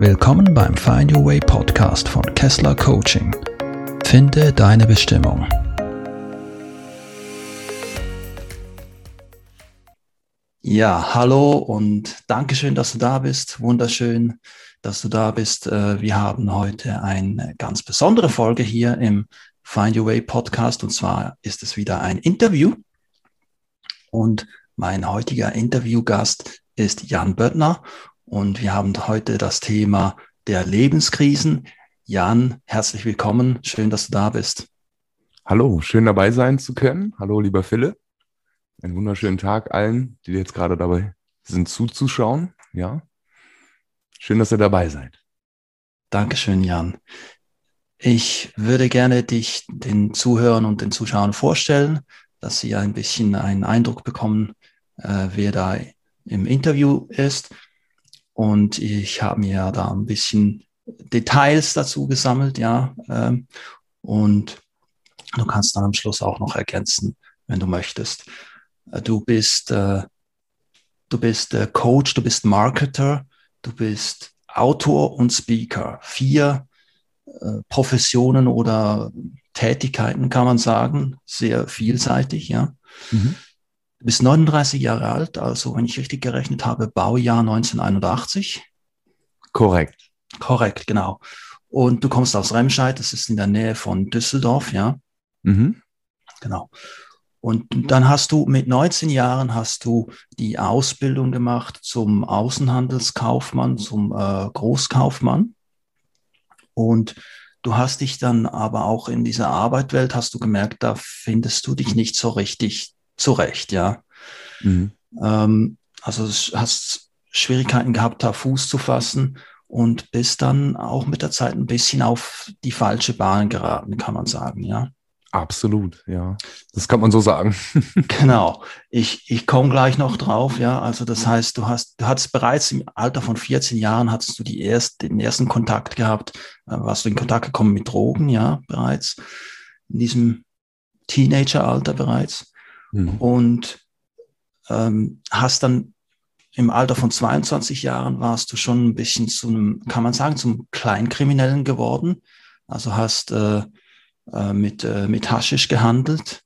Willkommen beim Find Your Way Podcast von Kessler Coaching. Finde deine Bestimmung. Ja, hallo und Dankeschön, dass du da bist. Wunderschön, dass du da bist. Äh, wir haben heute eine ganz besondere Folge hier im Find Your Way Podcast und zwar ist es wieder ein Interview. Und mein heutiger Interviewgast ist Jan Böttner und wir haben heute das Thema der Lebenskrisen. Jan, herzlich willkommen. Schön, dass du da bist. Hallo, schön dabei sein zu können. Hallo, lieber Philipp. Einen wunderschönen Tag allen, die jetzt gerade dabei sind zuzuschauen. Ja. Schön, dass ihr dabei seid. Dankeschön, Jan. Ich würde gerne dich den Zuhörern und den Zuschauern vorstellen, dass sie ein bisschen einen Eindruck bekommen, äh, wer da im Interview ist. Und ich habe mir da ein bisschen Details dazu gesammelt, ja. Ähm, und du kannst dann am Schluss auch noch ergänzen, wenn du möchtest. Äh, du bist, äh, du bist äh, Coach, du bist Marketer, du bist Autor und Speaker. Vier Professionen oder Tätigkeiten kann man sagen, sehr vielseitig, ja. Mhm. Du bist 39 Jahre alt, also wenn ich richtig gerechnet habe, Baujahr 1981. Korrekt. Korrekt, genau. Und du kommst aus Remscheid, das ist in der Nähe von Düsseldorf, ja. Mhm. Genau. Und dann hast du mit 19 Jahren hast du die Ausbildung gemacht zum Außenhandelskaufmann, zum äh, Großkaufmann. Und du hast dich dann aber auch in dieser Arbeitwelt, hast du gemerkt, da findest du dich nicht so richtig zurecht, ja. Mhm. Ähm, also hast Schwierigkeiten gehabt, da Fuß zu fassen und bist dann auch mit der Zeit ein bisschen auf die falsche Bahn geraten, kann man sagen, ja. Absolut, ja. Das kann man so sagen. genau. Ich, ich komme gleich noch drauf, ja. Also das heißt, du hast, du hattest bereits im Alter von 14 Jahren hattest du die erst, den ersten Kontakt gehabt, äh, warst du in Kontakt gekommen mit Drogen, ja, bereits. In diesem Teenageralter bereits. Mhm. Und ähm, hast dann im Alter von 22 Jahren warst du schon ein bisschen zu einem, kann man sagen, zum Kleinkriminellen geworden. Also hast äh, äh, mit, äh, mit Haschisch gehandelt.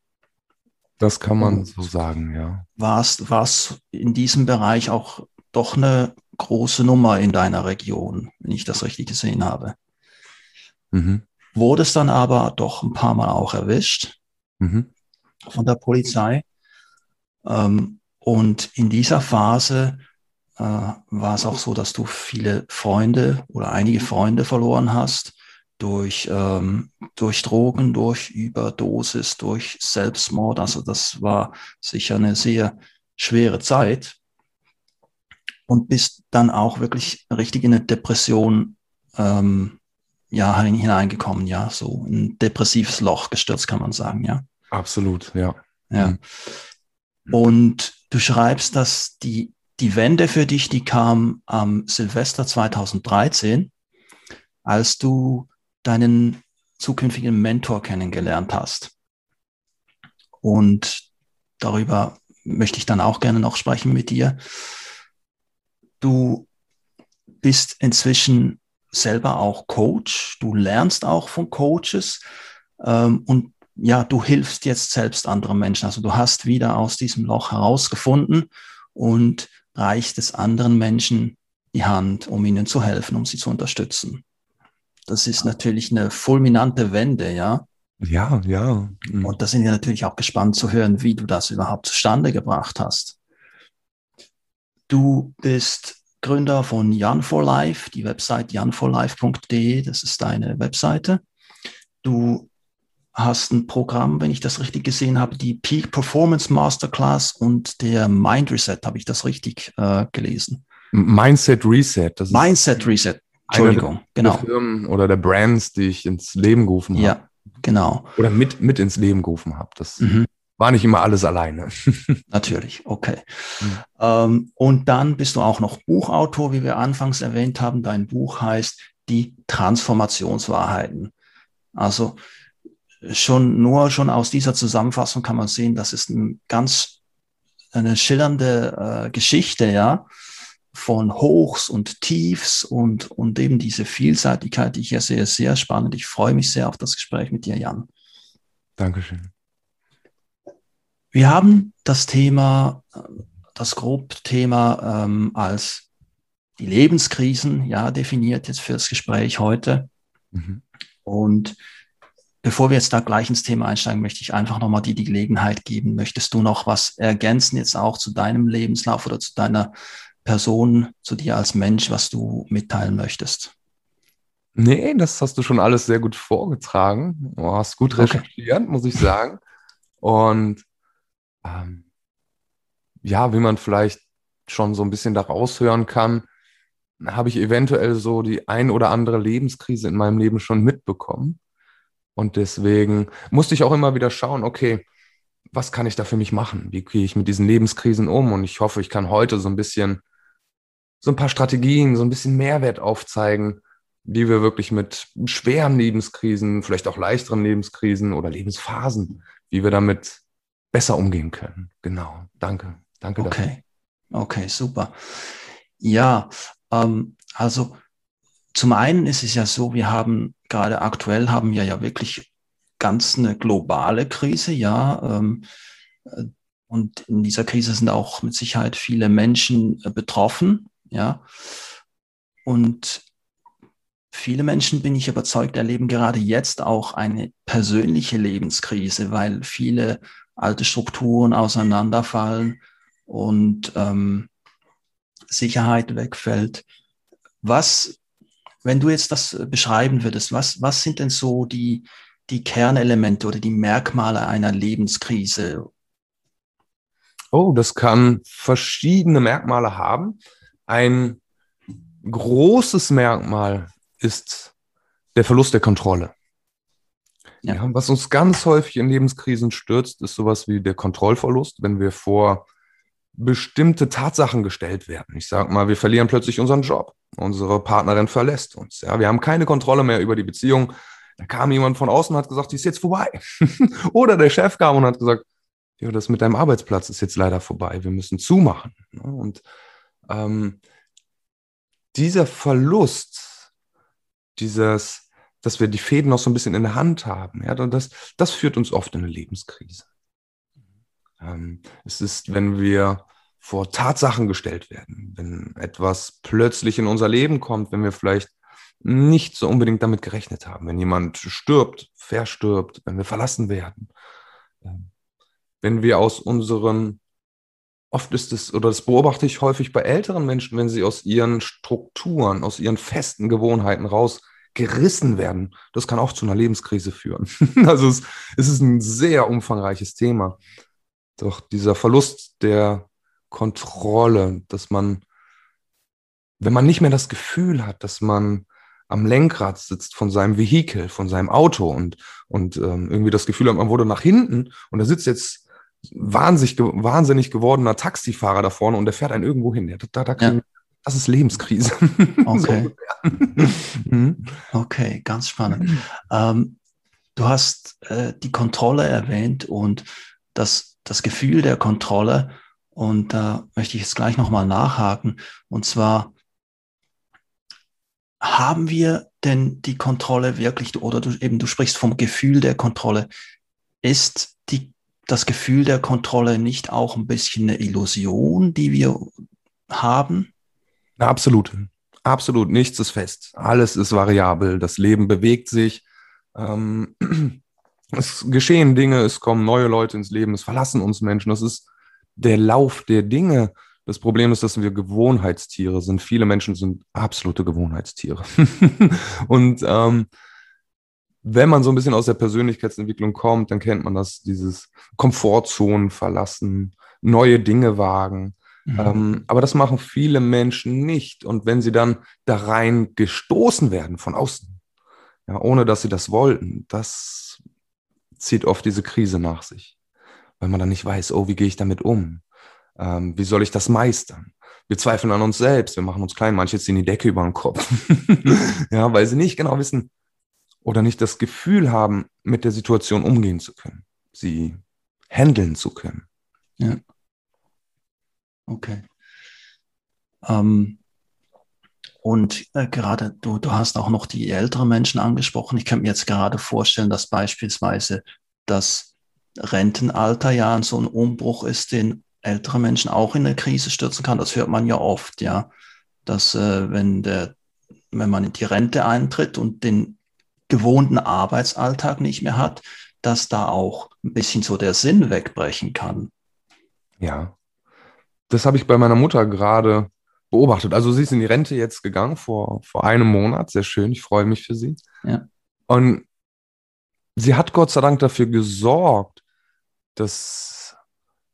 Das kann man Und so sagen, ja. Warst, warst in diesem Bereich auch doch eine große Nummer in deiner Region, wenn ich das richtig gesehen habe. Mhm. Wurde es dann aber doch ein paar Mal auch erwischt mhm. Von der Polizei. Ähm, und in dieser Phase äh, war es auch so, dass du viele Freunde oder einige Freunde verloren hast durch, ähm, durch Drogen, durch Überdosis, durch Selbstmord. Also das war sicher eine sehr schwere Zeit und bist dann auch wirklich richtig in eine Depression ähm, ja, hineingekommen, ja, so ein depressives Loch gestürzt, kann man sagen, ja. Absolut, ja. Ja. Mhm. Und du schreibst, dass die, die Wende für dich, die kam am Silvester 2013, als du deinen zukünftigen Mentor kennengelernt hast. Und darüber möchte ich dann auch gerne noch sprechen mit dir. Du bist inzwischen selber auch Coach, du lernst auch von Coaches ähm, und ja, du hilfst jetzt selbst anderen Menschen. Also du hast wieder aus diesem Loch herausgefunden und reicht es anderen Menschen die Hand, um ihnen zu helfen, um sie zu unterstützen. Das ist natürlich eine fulminante Wende, ja. Ja, ja. Mhm. Und da sind wir natürlich auch gespannt zu hören, wie du das überhaupt zustande gebracht hast. Du bist Gründer von Jan for Life, die Website janforlife.de, das ist deine Webseite. Du hast ein Programm, wenn ich das richtig gesehen habe, die Peak Performance Masterclass und der Mind Reset, habe ich das richtig äh, gelesen? Mindset Reset. Das Mindset Reset. Entschuldigung, genau. Der Firmen oder der Brands, die ich ins Leben gerufen habe. Ja, genau. Oder mit, mit ins Leben gerufen habe. Das mhm. war nicht immer alles alleine. Natürlich, okay. Mhm. Ähm, und dann bist du auch noch Buchautor, wie wir anfangs erwähnt haben. Dein Buch heißt Die Transformationswahrheiten. Also schon nur schon aus dieser Zusammenfassung kann man sehen, das ist ein ganz eine schillernde äh, Geschichte, ja, von Hochs und Tiefs und, und eben diese Vielseitigkeit, die ich ja sehe, sehr spannend. Ich freue mich sehr auf das Gespräch mit dir, Jan. Dankeschön. Wir haben das Thema, das Grobthema ähm, als die Lebenskrisen ja definiert jetzt für das Gespräch heute. Mhm. Und bevor wir jetzt da gleich ins Thema einsteigen, möchte ich einfach nochmal dir die Gelegenheit geben. Möchtest du noch was ergänzen jetzt auch zu deinem Lebenslauf oder zu deiner Person, zu dir als Mensch, was du mitteilen möchtest? Nee, das hast du schon alles sehr gut vorgetragen. Du hast gut recherchiert, okay. muss ich sagen. Und ähm, ja, wie man vielleicht schon so ein bisschen daraus hören kann, habe ich eventuell so die ein oder andere Lebenskrise in meinem Leben schon mitbekommen. Und deswegen musste ich auch immer wieder schauen, okay, was kann ich da für mich machen? Wie gehe ich mit diesen Lebenskrisen um? Und ich hoffe, ich kann heute so ein bisschen, so ein paar Strategien, so ein bisschen Mehrwert aufzeigen, wie wir wirklich mit schweren Lebenskrisen, vielleicht auch leichteren Lebenskrisen oder Lebensphasen, wie wir damit besser umgehen können. Genau. Danke. Danke okay. Okay, super. Ja, ähm, also zum einen ist es ja so, wir haben gerade aktuell haben wir ja wirklich ganz eine globale Krise, ja. Ähm, äh, und in dieser Krise sind auch mit Sicherheit viele Menschen äh, betroffen, ja. Und viele Menschen, bin ich überzeugt, erleben gerade jetzt auch eine persönliche Lebenskrise, weil viele alte Strukturen auseinanderfallen und ähm, Sicherheit wegfällt. Was, wenn du jetzt das beschreiben würdest, was, was sind denn so die, die Kernelemente oder die Merkmale einer Lebenskrise? Oh, das kann verschiedene Merkmale haben. Ein großes Merkmal ist der Verlust der Kontrolle. Ja. ja. was uns ganz häufig in Lebenskrisen stürzt, ist sowas wie der Kontrollverlust, wenn wir vor bestimmte Tatsachen gestellt werden. Ich sage mal, wir verlieren plötzlich unseren Job, unsere Partnerin verlässt uns, ja, wir haben keine Kontrolle mehr über die Beziehung. Da kam jemand von außen und hat gesagt, die ist jetzt vorbei. Oder der Chef kam und hat gesagt, ja, das mit deinem Arbeitsplatz ist jetzt leider vorbei, wir müssen zumachen. Und ähm, dieser Verlust, dieses dass wir die Fäden noch so ein bisschen in der Hand haben. Ja, das, das führt uns oft in eine Lebenskrise. Ähm, es ist, wenn wir vor Tatsachen gestellt werden, wenn etwas plötzlich in unser Leben kommt, wenn wir vielleicht nicht so unbedingt damit gerechnet haben, wenn jemand stirbt, verstirbt, wenn wir verlassen werden, ähm, wenn wir aus unseren, oft ist es, oder das beobachte ich häufig bei älteren Menschen, wenn sie aus ihren Strukturen, aus ihren festen Gewohnheiten raus gerissen werden, das kann auch zu einer Lebenskrise führen. also es, es ist ein sehr umfangreiches Thema. Doch dieser Verlust der Kontrolle, dass man, wenn man nicht mehr das Gefühl hat, dass man am Lenkrad sitzt von seinem Vehikel, von seinem Auto und, und ähm, irgendwie das Gefühl hat, man wurde nach hinten und da sitzt jetzt wahnsinnig, wahnsinnig gewordener Taxifahrer da vorne und der fährt einen irgendwo hin. Da, da kriegen, ja. Das ist Lebenskrise. Okay. Mhm. okay, ganz spannend. Ähm, du hast äh, die Kontrolle erwähnt und das, das Gefühl der Kontrolle. Und da möchte ich jetzt gleich nochmal nachhaken. Und zwar, haben wir denn die Kontrolle wirklich, oder du eben, du sprichst vom Gefühl der Kontrolle. Ist die, das Gefühl der Kontrolle nicht auch ein bisschen eine Illusion, die wir haben? Absolut. Absolut. Nichts ist fest. Alles ist variabel. Das Leben bewegt sich. Ähm, es geschehen Dinge, es kommen neue Leute ins Leben, es verlassen uns Menschen. Das ist der Lauf der Dinge. Das Problem ist, dass wir Gewohnheitstiere sind. Viele Menschen sind absolute Gewohnheitstiere. und ähm, wenn man so ein bisschen aus der Persönlichkeitsentwicklung kommt, dann kennt man das, dieses Komfortzonen verlassen, neue Dinge wagen. Mhm. Ähm, aber das machen viele Menschen nicht. Und wenn sie dann da rein gestoßen werden von außen, ja, ohne dass sie das wollten, das zieht oft diese Krise nach sich. Weil man dann nicht weiß, oh, wie gehe ich damit um? Ähm, wie soll ich das meistern? Wir zweifeln an uns selbst, wir machen uns klein, manche ziehen die Decke über den Kopf. ja, weil sie nicht genau wissen oder nicht das Gefühl haben, mit der Situation umgehen zu können, sie handeln zu können. Ja. Okay. Ähm, und äh, gerade du, du hast auch noch die älteren Menschen angesprochen. Ich könnte mir jetzt gerade vorstellen, dass beispielsweise das Rentenalter ja so ein Umbruch ist, den ältere Menschen auch in eine Krise stürzen kann. Das hört man ja oft, ja, dass äh, wenn der, wenn man in die Rente eintritt und den gewohnten Arbeitsalltag nicht mehr hat, dass da auch ein bisschen so der Sinn wegbrechen kann. Ja, das habe ich bei meiner Mutter gerade beobachtet. Also sie ist in die Rente jetzt gegangen vor, vor einem Monat. Sehr schön, ich freue mich für sie. Ja. Und sie hat Gott sei Dank dafür gesorgt, dass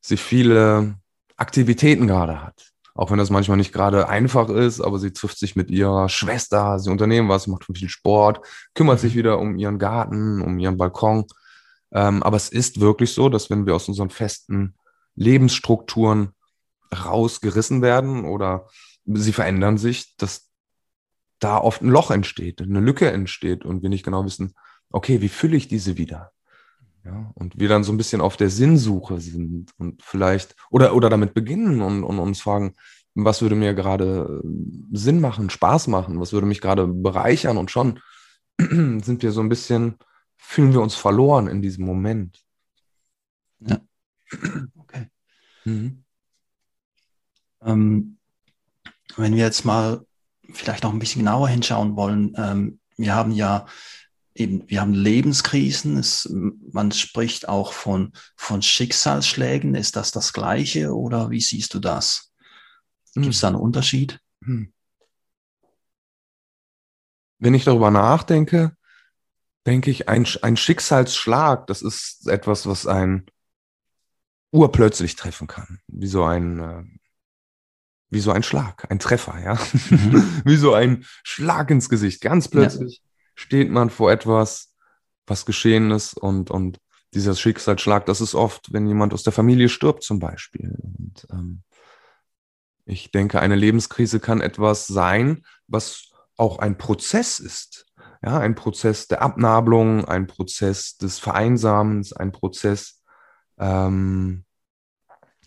sie viele Aktivitäten gerade hat. Auch wenn das manchmal nicht gerade einfach ist, aber sie trifft sich mit ihrer Schwester, sie unternehmen was, macht viel Sport, kümmert sich mhm. wieder um ihren Garten, um ihren Balkon. Ähm, aber es ist wirklich so, dass wenn wir aus unseren festen Lebensstrukturen rausgerissen werden oder sie verändern sich, dass da oft ein Loch entsteht, eine Lücke entsteht und wir nicht genau wissen, okay, wie fülle ich diese wieder? Ja, und wir dann so ein bisschen auf der Sinnsuche sind und vielleicht, oder, oder damit beginnen und, und uns fragen, was würde mir gerade äh, Sinn machen, Spaß machen, was würde mich gerade bereichern und schon sind wir so ein bisschen, fühlen wir uns verloren in diesem Moment. Ja. Okay. Mhm. Ähm, wenn wir jetzt mal vielleicht noch ein bisschen genauer hinschauen wollen, ähm, wir haben ja eben, wir haben Lebenskrisen, es, man spricht auch von, von Schicksalsschlägen. Ist das das Gleiche oder wie siehst du das? Gibt es hm. da einen Unterschied? Hm. Wenn ich darüber nachdenke, denke ich, ein, ein Schicksalsschlag, das ist etwas, was ein urplötzlich treffen kann. Wie so ein, äh, wie so ein Schlag, ein Treffer, ja. Mhm. wie so ein Schlag ins Gesicht. Ganz plötzlich ja. steht man vor etwas, was geschehen ist und, und dieser Schicksalsschlag, das ist oft, wenn jemand aus der Familie stirbt zum Beispiel. Und, ähm, ich denke, eine Lebenskrise kann etwas sein, was auch ein Prozess ist. Ja, ein Prozess der Abnabelung, ein Prozess des Vereinsamens, ein Prozess ähm,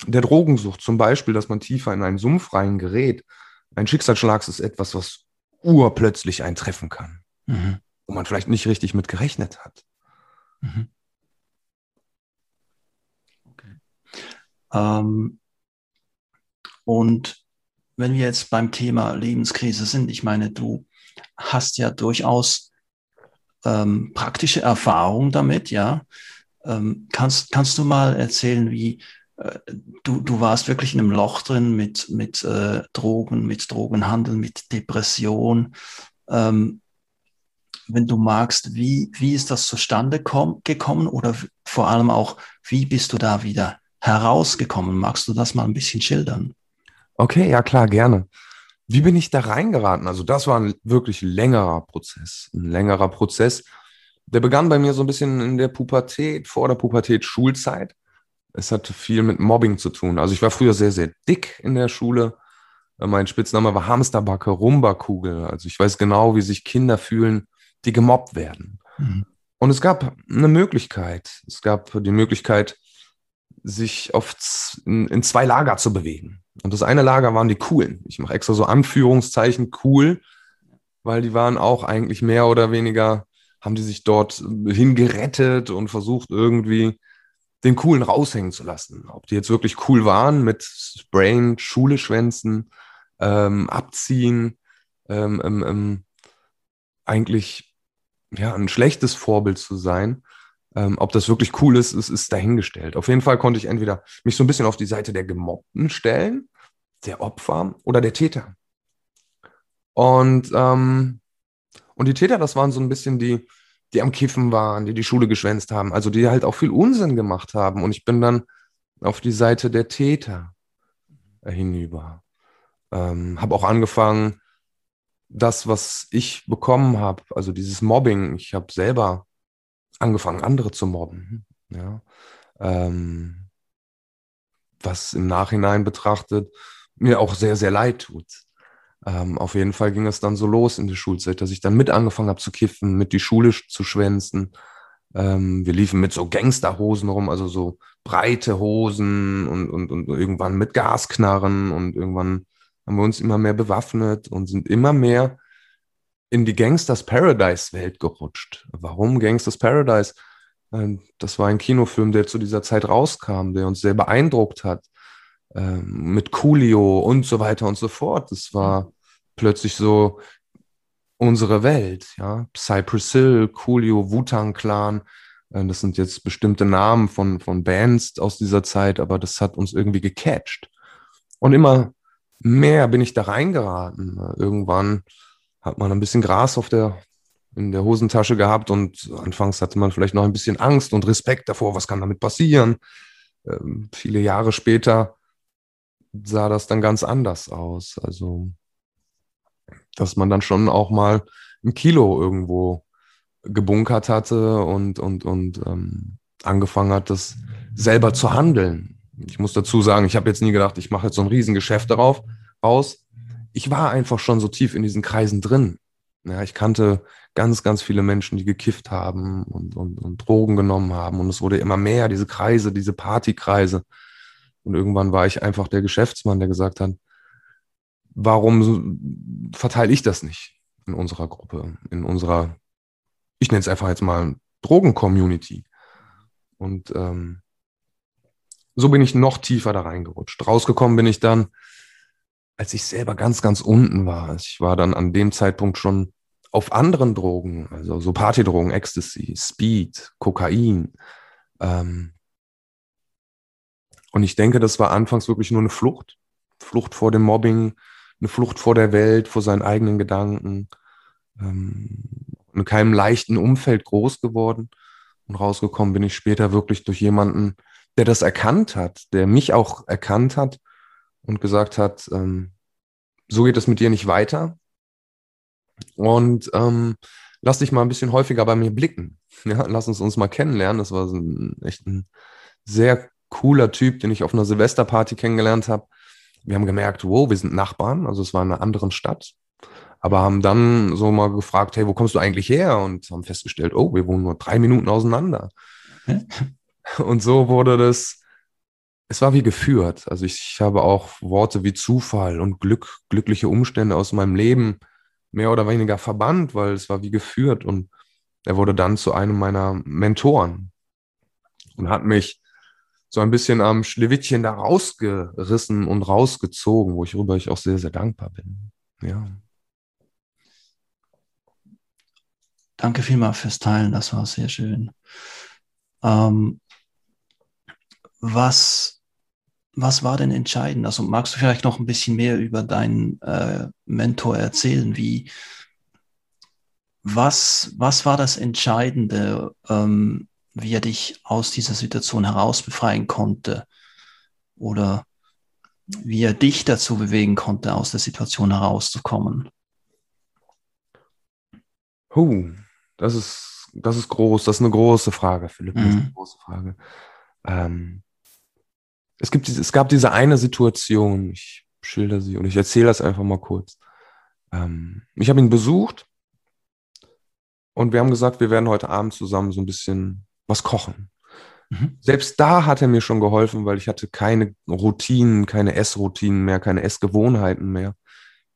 der Drogensucht zum Beispiel, dass man tiefer in einen Sumpf reingerät. Ein Schicksalsschlag ist etwas, was urplötzlich eintreffen kann, mhm. wo man vielleicht nicht richtig mit gerechnet hat. Mhm. Okay. Ähm, und wenn wir jetzt beim Thema Lebenskrise sind, ich meine, du hast ja durchaus ähm, praktische Erfahrung damit, ja. Ähm, kannst, kannst du mal erzählen, wie, du, du warst wirklich in einem Loch drin mit, mit äh, Drogen, mit Drogenhandel, mit Depression. Ähm, wenn du magst, wie, wie ist das zustande gekommen oder vor allem auch, wie bist du da wieder herausgekommen? Magst du das mal ein bisschen schildern? Okay, ja klar, gerne. Wie bin ich da reingeraten? Also das war ein wirklich längerer Prozess, ein längerer Prozess. Der begann bei mir so ein bisschen in der Pubertät, vor der Pubertät, Schulzeit es hat viel mit Mobbing zu tun. Also ich war früher sehr, sehr dick in der Schule. Mein Spitzname war Hamsterbacke, Rumbakugel. Also ich weiß genau, wie sich Kinder fühlen, die gemobbt werden. Mhm. Und es gab eine Möglichkeit. Es gab die Möglichkeit, sich oft in, in, zwei Lager zu bewegen. Und das eine Lager waren die Coolen. Ich mache extra so Anführungszeichen cool, weil die waren auch eigentlich mehr oder weniger, haben die sich dort hingerettet und versucht irgendwie den Coolen raushängen zu lassen. Ob die jetzt wirklich cool waren mit Sprayen, Schule schwänzen, ähm, abziehen, ähm, ähm, ähm, eigentlich ja ein schlechtes Vorbild zu sein. Ähm, ob das wirklich cool ist, ist, ist dahingestellt. Auf jeden Fall konnte ich entweder mich so ein bisschen auf die Seite der Gemobbten stellen, der Opfer oder der Täter. Und, ähm, und die Täter, das waren so ein bisschen die, die am Kiffen waren, die die Schule geschwänzt haben, also die halt auch viel Unsinn gemacht haben. Und ich bin dann auf die Seite der Täter hinüber. Ähm, habe auch angefangen, das, was ich bekommen habe, also dieses Mobbing, ich habe selber angefangen, andere zu mobben. Ja? Ähm, was im Nachhinein betrachtet mir auch sehr, sehr leid tut. Ähm, auf jeden Fall ging es dann so los in der Schulzeit, dass ich dann mit angefangen habe zu kiffen, mit die Schule zu schwänzen. Ähm, wir liefen mit so Gangsterhosen rum, also so breite Hosen und, und, und irgendwann mit Gasknarren und irgendwann haben wir uns immer mehr bewaffnet und sind immer mehr in die Gangsters Paradise Welt gerutscht. Warum Gangsters Paradise? Ähm, das war ein Kinofilm, der zu dieser Zeit rauskam, der uns sehr beeindruckt hat. Ähm, mit Coolio und so weiter und so fort. Das war plötzlich so unsere Welt, ja. Cypress Hill, Coolio, Wu-Tang Clan. Äh, das sind jetzt bestimmte Namen von, von Bands aus dieser Zeit, aber das hat uns irgendwie gecatcht. Und immer mehr bin ich da reingeraten. Irgendwann hat man ein bisschen Gras auf der, in der Hosentasche gehabt und anfangs hatte man vielleicht noch ein bisschen Angst und Respekt davor, was kann damit passieren. Ähm, viele Jahre später sah das dann ganz anders aus. Also, dass man dann schon auch mal ein Kilo irgendwo gebunkert hatte und, und, und ähm, angefangen hat, das selber zu handeln. Ich muss dazu sagen, ich habe jetzt nie gedacht, ich mache jetzt so ein Riesengeschäft darauf raus. Ich war einfach schon so tief in diesen Kreisen drin. Ja, ich kannte ganz, ganz viele Menschen, die gekifft haben und, und, und Drogen genommen haben. Und es wurde immer mehr, diese Kreise, diese Partykreise. Und irgendwann war ich einfach der Geschäftsmann, der gesagt hat, warum verteile ich das nicht in unserer Gruppe, in unserer, ich nenne es einfach jetzt mal Drogen-Community. Und ähm, so bin ich noch tiefer da reingerutscht. Rausgekommen bin ich dann, als ich selber ganz, ganz unten war. Ich war dann an dem Zeitpunkt schon auf anderen Drogen, also so Partydrogen, Ecstasy, Speed, Kokain. Ähm, und ich denke, das war anfangs wirklich nur eine Flucht. Flucht vor dem Mobbing, eine Flucht vor der Welt, vor seinen eigenen Gedanken. Ähm, in keinem leichten Umfeld groß geworden. Und rausgekommen bin ich später wirklich durch jemanden, der das erkannt hat, der mich auch erkannt hat und gesagt hat, ähm, so geht es mit dir nicht weiter. Und ähm, lass dich mal ein bisschen häufiger bei mir blicken. Ja, lass uns uns mal kennenlernen. Das war so ein, echt ein sehr cooler Typ, den ich auf einer Silvesterparty kennengelernt habe. Wir haben gemerkt, wow, wir sind Nachbarn, also es war in einer anderen Stadt. Aber haben dann so mal gefragt, hey, wo kommst du eigentlich her? Und haben festgestellt, oh, wir wohnen nur drei Minuten auseinander. Und so wurde das, es war wie geführt. Also ich, ich habe auch Worte wie Zufall und Glück, glückliche Umstände aus meinem Leben mehr oder weniger verbannt, weil es war wie geführt. Und er wurde dann zu einem meiner Mentoren und hat mich so ein bisschen am Schlewittchen da rausgerissen und rausgezogen, wo ich worüber ich auch sehr, sehr dankbar bin. Ja. Danke vielmals fürs Teilen, das war sehr schön. Ähm, was, was war denn entscheidend? Also magst du vielleicht noch ein bisschen mehr über deinen äh, Mentor erzählen? Wie, was, was war das Entscheidende? Ähm, wie er dich aus dieser Situation heraus befreien konnte oder wie er dich dazu bewegen konnte, aus der Situation herauszukommen. Huh, das ist, das ist groß, das ist eine große Frage, Philipp, das ist eine mhm. große Frage. Ähm, es, gibt, es gab diese eine Situation, ich schilder sie und ich erzähle das einfach mal kurz. Ähm, ich habe ihn besucht und wir haben gesagt, wir werden heute Abend zusammen so ein bisschen was kochen. Mhm. Selbst da hat er mir schon geholfen, weil ich hatte keine Routinen, keine Essroutinen mehr, keine Essgewohnheiten mehr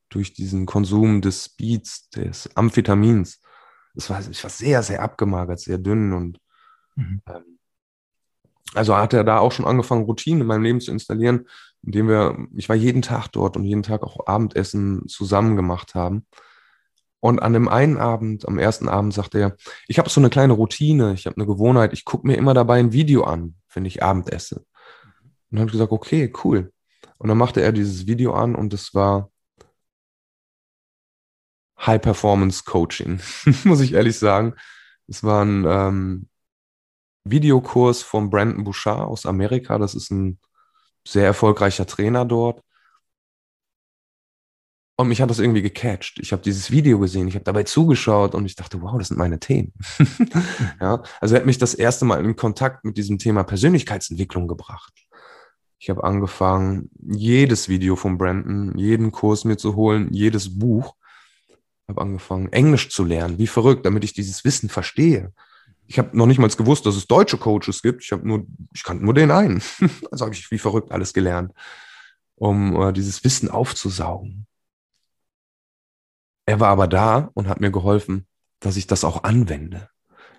durch diesen Konsum des Speeds, des Amphetamins. Das war, ich war sehr, sehr abgemagert, sehr dünn und mhm. ähm, also hat er da auch schon angefangen, Routinen in meinem Leben zu installieren, indem wir, ich war jeden Tag dort und jeden Tag auch Abendessen zusammen gemacht haben. Und an dem einen Abend, am ersten Abend, sagte er, ich habe so eine kleine Routine, ich habe eine Gewohnheit, ich gucke mir immer dabei ein Video an, wenn ich Abend esse. Und dann habe ich gesagt, okay, cool. Und dann machte er dieses Video an und es war High Performance Coaching, muss ich ehrlich sagen. Es war ein ähm, Videokurs von Brandon Bouchard aus Amerika. Das ist ein sehr erfolgreicher Trainer dort. Und mich hat das irgendwie gecatcht. Ich habe dieses Video gesehen, ich habe dabei zugeschaut und ich dachte, wow, das sind meine Themen. ja, also er hat mich das erste Mal in Kontakt mit diesem Thema Persönlichkeitsentwicklung gebracht. Ich habe angefangen, jedes Video von Brandon, jeden Kurs mir zu holen, jedes Buch. Ich habe angefangen, Englisch zu lernen, wie verrückt, damit ich dieses Wissen verstehe. Ich habe noch nicht mal gewusst, dass es deutsche Coaches gibt. Ich habe nur, ich kannte nur den einen. also habe ich wie verrückt alles gelernt. um äh, dieses Wissen aufzusaugen. Er war aber da und hat mir geholfen, dass ich das auch anwende.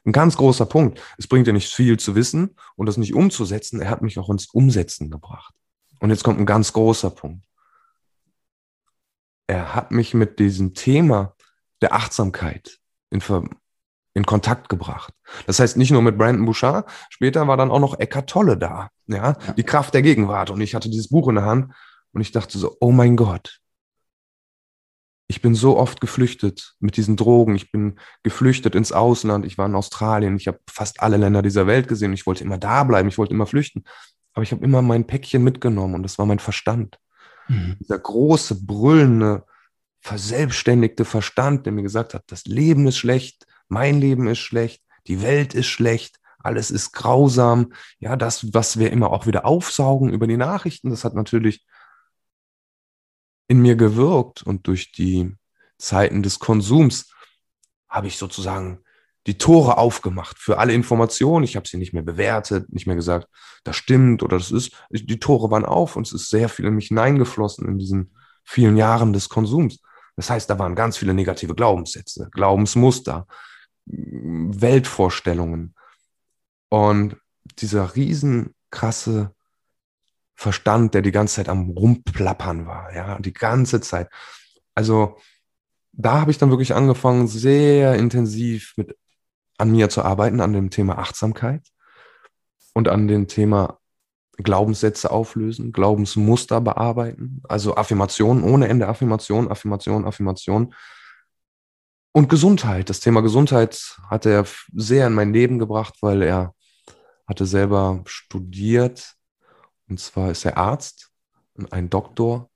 Ein ganz großer Punkt. Es bringt ja nicht viel zu wissen und das nicht umzusetzen. Er hat mich auch ins Umsetzen gebracht. Und jetzt kommt ein ganz großer Punkt. Er hat mich mit diesem Thema der Achtsamkeit in, in Kontakt gebracht. Das heißt, nicht nur mit Brandon Bouchard, später war dann auch noch Eckhart Tolle da. Ja? ja, die Kraft der Gegenwart. Und ich hatte dieses Buch in der Hand und ich dachte so, oh mein Gott, ich bin so oft geflüchtet mit diesen Drogen. Ich bin geflüchtet ins Ausland. Ich war in Australien. Ich habe fast alle Länder dieser Welt gesehen. Ich wollte immer da bleiben. Ich wollte immer flüchten. Aber ich habe immer mein Päckchen mitgenommen und das war mein Verstand. Mhm. Dieser große, brüllende, verselbstständigte Verstand, der mir gesagt hat, das Leben ist schlecht, mein Leben ist schlecht, die Welt ist schlecht, alles ist grausam. Ja, das, was wir immer auch wieder aufsaugen über die Nachrichten, das hat natürlich in mir gewirkt und durch die Zeiten des Konsums habe ich sozusagen die Tore aufgemacht für alle Informationen. Ich habe sie nicht mehr bewertet, nicht mehr gesagt, das stimmt oder das ist. Die Tore waren auf und es ist sehr viel in mich hineingeflossen in diesen vielen Jahren des Konsums. Das heißt, da waren ganz viele negative Glaubenssätze, Glaubensmuster, Weltvorstellungen. Und dieser riesen krasse Verstand, der die ganze Zeit am Rumplappern war, ja, die ganze Zeit. Also da habe ich dann wirklich angefangen, sehr intensiv mit an mir zu arbeiten, an dem Thema Achtsamkeit und an dem Thema Glaubenssätze auflösen, Glaubensmuster bearbeiten, also Affirmationen ohne Ende, Affirmation, Affirmation, Affirmation. Und Gesundheit. Das Thema Gesundheit hat er sehr in mein Leben gebracht, weil er hatte selber studiert und zwar ist er Arzt, ein Doktor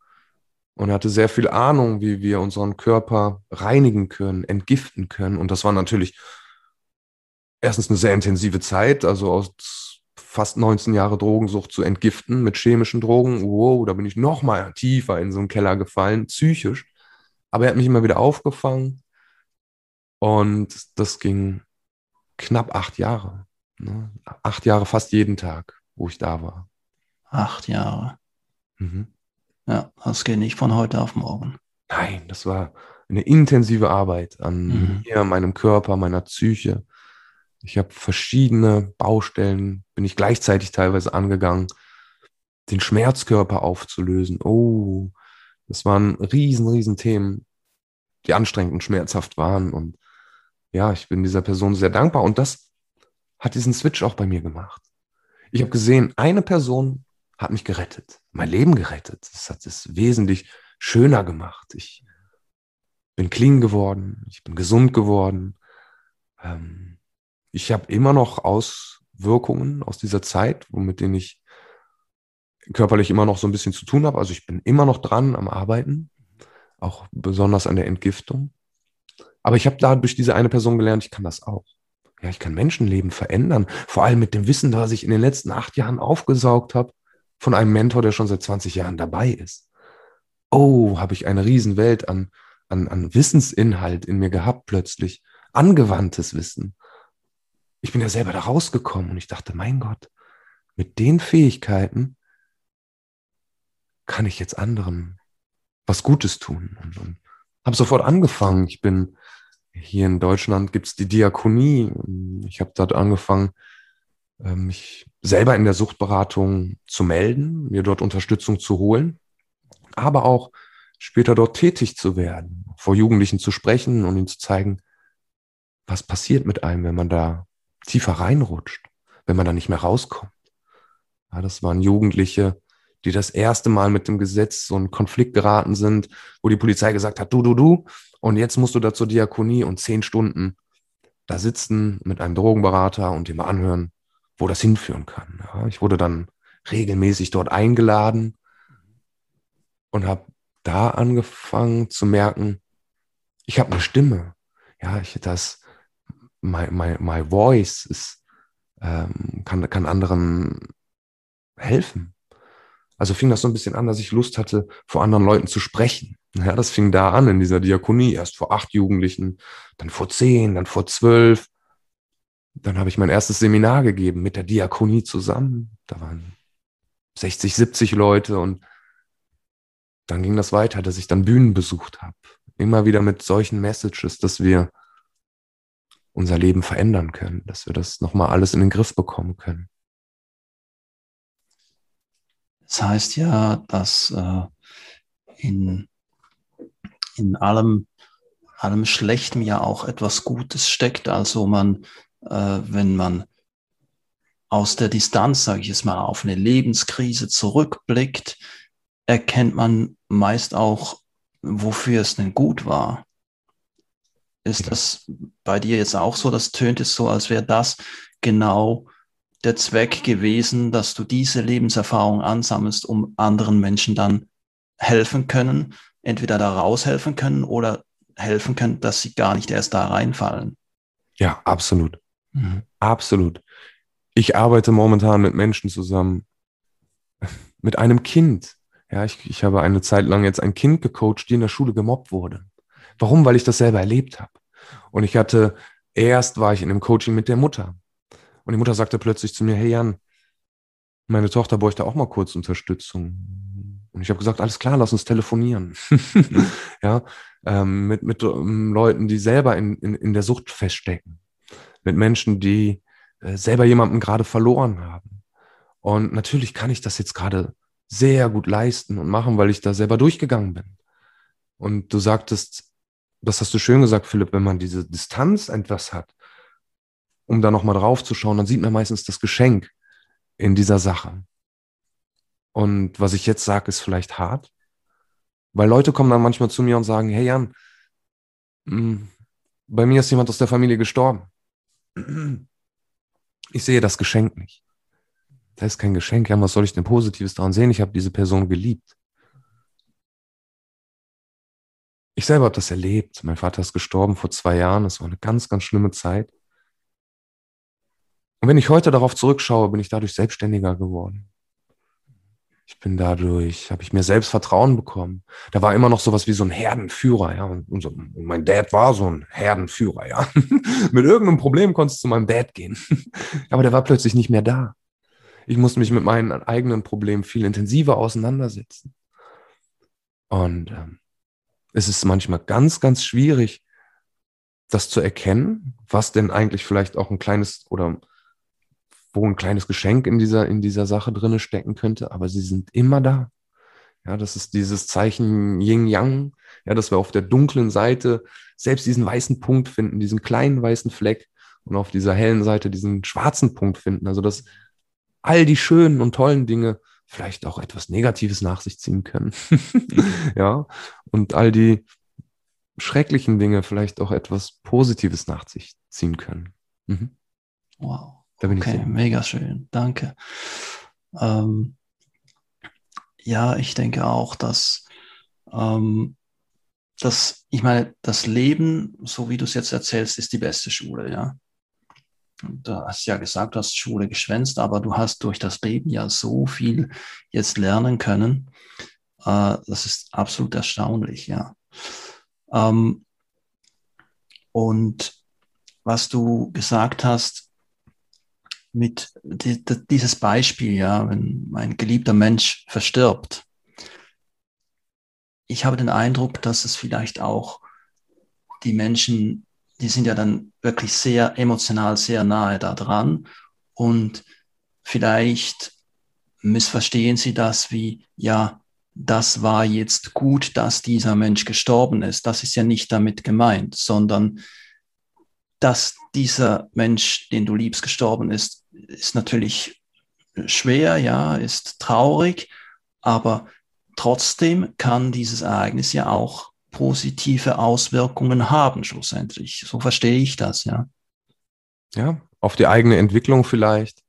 und hatte sehr viel Ahnung, wie wir unseren Körper reinigen können, entgiften können. Und das war natürlich erstens eine sehr intensive Zeit, also aus fast 19 Jahre Drogensucht zu entgiften mit chemischen Drogen. Wow, da bin ich noch mal tiefer in so einen Keller gefallen, psychisch. Aber er hat mich immer wieder aufgefangen und das ging knapp acht Jahre. Ne? Acht Jahre fast jeden Tag, wo ich da war. Acht Jahre. Mhm. Ja, das geht nicht von heute auf morgen. Nein, das war eine intensive Arbeit an mhm. mir, meinem Körper, meiner Psyche. Ich habe verschiedene Baustellen, bin ich gleichzeitig teilweise angegangen, den Schmerzkörper aufzulösen. Oh, das waren riesen, riesen Themen, die anstrengend und schmerzhaft waren. Und ja, ich bin dieser Person sehr dankbar. Und das hat diesen Switch auch bei mir gemacht. Ich habe gesehen, eine Person hat mich gerettet, mein Leben gerettet. Das hat es wesentlich schöner gemacht. Ich bin clean geworden, ich bin gesund geworden. Ähm, ich habe immer noch Auswirkungen aus dieser Zeit, womit denen ich körperlich immer noch so ein bisschen zu tun habe. Also ich bin immer noch dran am Arbeiten, auch besonders an der Entgiftung. Aber ich habe da durch diese eine Person gelernt, ich kann das auch. Ja, ich kann Menschenleben verändern. Vor allem mit dem Wissen, das ich in den letzten acht Jahren aufgesaugt habe von einem Mentor, der schon seit 20 Jahren dabei ist. Oh, habe ich eine Riesenwelt an, an, an Wissensinhalt in mir gehabt plötzlich. Angewandtes Wissen. Ich bin ja selber da rausgekommen und ich dachte, mein Gott, mit den Fähigkeiten kann ich jetzt anderen was Gutes tun. Und, und habe sofort angefangen. Ich bin hier in Deutschland gibt es die Diakonie. Ich habe dort angefangen, äh, mich selber in der Suchtberatung zu melden, mir dort Unterstützung zu holen, aber auch später dort tätig zu werden, vor Jugendlichen zu sprechen und ihnen zu zeigen, was passiert mit einem, wenn man da tiefer reinrutscht, wenn man da nicht mehr rauskommt. Ja, das waren Jugendliche, die das erste Mal mit dem Gesetz so einen Konflikt geraten sind, wo die Polizei gesagt hat, du, du, du, und jetzt musst du da zur Diakonie und zehn Stunden da sitzen mit einem Drogenberater und mal anhören, wo das hinführen kann. Ja, ich wurde dann regelmäßig dort eingeladen und habe da angefangen zu merken, ich habe eine Stimme. Ja, ich das my, my, my voice ist, ähm, kann, kann anderen helfen. Also fing das so ein bisschen an, dass ich Lust hatte, vor anderen Leuten zu sprechen. Ja, das fing da an in dieser Diakonie, erst vor acht Jugendlichen, dann vor zehn, dann vor zwölf. Dann habe ich mein erstes Seminar gegeben mit der Diakonie zusammen. Da waren 60, 70 Leute und dann ging das weiter, dass ich dann Bühnen besucht habe. Immer wieder mit solchen Messages, dass wir unser Leben verändern können, dass wir das nochmal alles in den Griff bekommen können. Das heißt ja, dass äh, in, in allem, allem Schlechtem ja auch etwas Gutes steckt. Also man, wenn man aus der Distanz, sage ich es mal, auf eine Lebenskrise zurückblickt, erkennt man meist auch, wofür es denn gut war. Ist das bei dir jetzt auch so? Das tönt es so, als wäre das genau der Zweck gewesen, dass du diese Lebenserfahrung ansammelst, um anderen Menschen dann helfen können, entweder da raushelfen können oder helfen können, dass sie gar nicht erst da reinfallen. Ja, absolut. Mhm. Absolut. Ich arbeite momentan mit Menschen zusammen, mit einem Kind. Ja, ich, ich habe eine Zeit lang jetzt ein Kind gecoacht, die in der Schule gemobbt wurde. Warum? Weil ich das selber erlebt habe. Und ich hatte, erst war ich in einem Coaching mit der Mutter. Und die Mutter sagte plötzlich zu mir, hey Jan, meine Tochter bräuchte auch mal kurz Unterstützung. Und ich habe gesagt, alles klar, lass uns telefonieren. ja, ähm, mit, mit ähm, Leuten, die selber in, in, in der Sucht feststecken. Mit Menschen, die äh, selber jemanden gerade verloren haben. Und natürlich kann ich das jetzt gerade sehr gut leisten und machen, weil ich da selber durchgegangen bin. Und du sagtest, das hast du schön gesagt, Philipp, wenn man diese Distanz etwas hat, um da nochmal drauf zu schauen, dann sieht man meistens das Geschenk in dieser Sache. Und was ich jetzt sage, ist vielleicht hart, weil Leute kommen dann manchmal zu mir und sagen, hey Jan, hm, bei mir ist jemand aus der Familie gestorben. Ich sehe das Geschenk nicht. Das ist kein Geschenk, Jan, was soll ich denn Positives daran sehen? Ich habe diese Person geliebt. Ich selber habe das erlebt. Mein Vater ist gestorben vor zwei Jahren. Das war eine ganz, ganz schlimme Zeit. Und wenn ich heute darauf zurückschaue, bin ich dadurch selbstständiger geworden. Ich bin dadurch, habe ich mir selbst Vertrauen bekommen. Da war immer noch sowas wie so ein Herdenführer, ja. Und, so, und mein Dad war so ein Herdenführer, ja. mit irgendeinem Problem konntest du zu meinem Dad gehen. Aber der war plötzlich nicht mehr da. Ich musste mich mit meinen eigenen Problemen viel intensiver auseinandersetzen. Und ähm, es ist manchmal ganz, ganz schwierig, das zu erkennen, was denn eigentlich vielleicht auch ein kleines oder wo ein kleines Geschenk in dieser, in dieser Sache drinne stecken könnte, aber sie sind immer da. Ja, das ist dieses Zeichen Yin-Yang, ja, dass wir auf der dunklen Seite selbst diesen weißen Punkt finden, diesen kleinen weißen Fleck und auf dieser hellen Seite diesen schwarzen Punkt finden. Also, dass all die schönen und tollen Dinge vielleicht auch etwas Negatives nach sich ziehen können. ja, und all die schrecklichen Dinge vielleicht auch etwas Positives nach sich ziehen können. Mhm. Wow. Da bin okay, ich mega schön. Danke. Ähm, ja, ich denke auch, dass, ähm, dass, ich meine, das Leben, so wie du es jetzt erzählst, ist die beste Schule, ja. Du hast ja gesagt, du hast Schule geschwänzt, aber du hast durch das Leben ja so viel jetzt lernen können. Äh, das ist absolut erstaunlich, ja. Ähm, und was du gesagt hast mit die, die, dieses Beispiel, ja, wenn mein geliebter Mensch verstirbt, ich habe den Eindruck, dass es vielleicht auch die Menschen die sind ja dann wirklich sehr emotional, sehr nahe da dran. Und vielleicht missverstehen sie das wie, ja, das war jetzt gut, dass dieser Mensch gestorben ist. Das ist ja nicht damit gemeint, sondern dass dieser Mensch, den du liebst, gestorben ist, ist natürlich schwer, ja, ist traurig, aber trotzdem kann dieses Ereignis ja auch positive Auswirkungen haben, schlussendlich. So verstehe ich das, ja. Ja, auf die eigene Entwicklung vielleicht,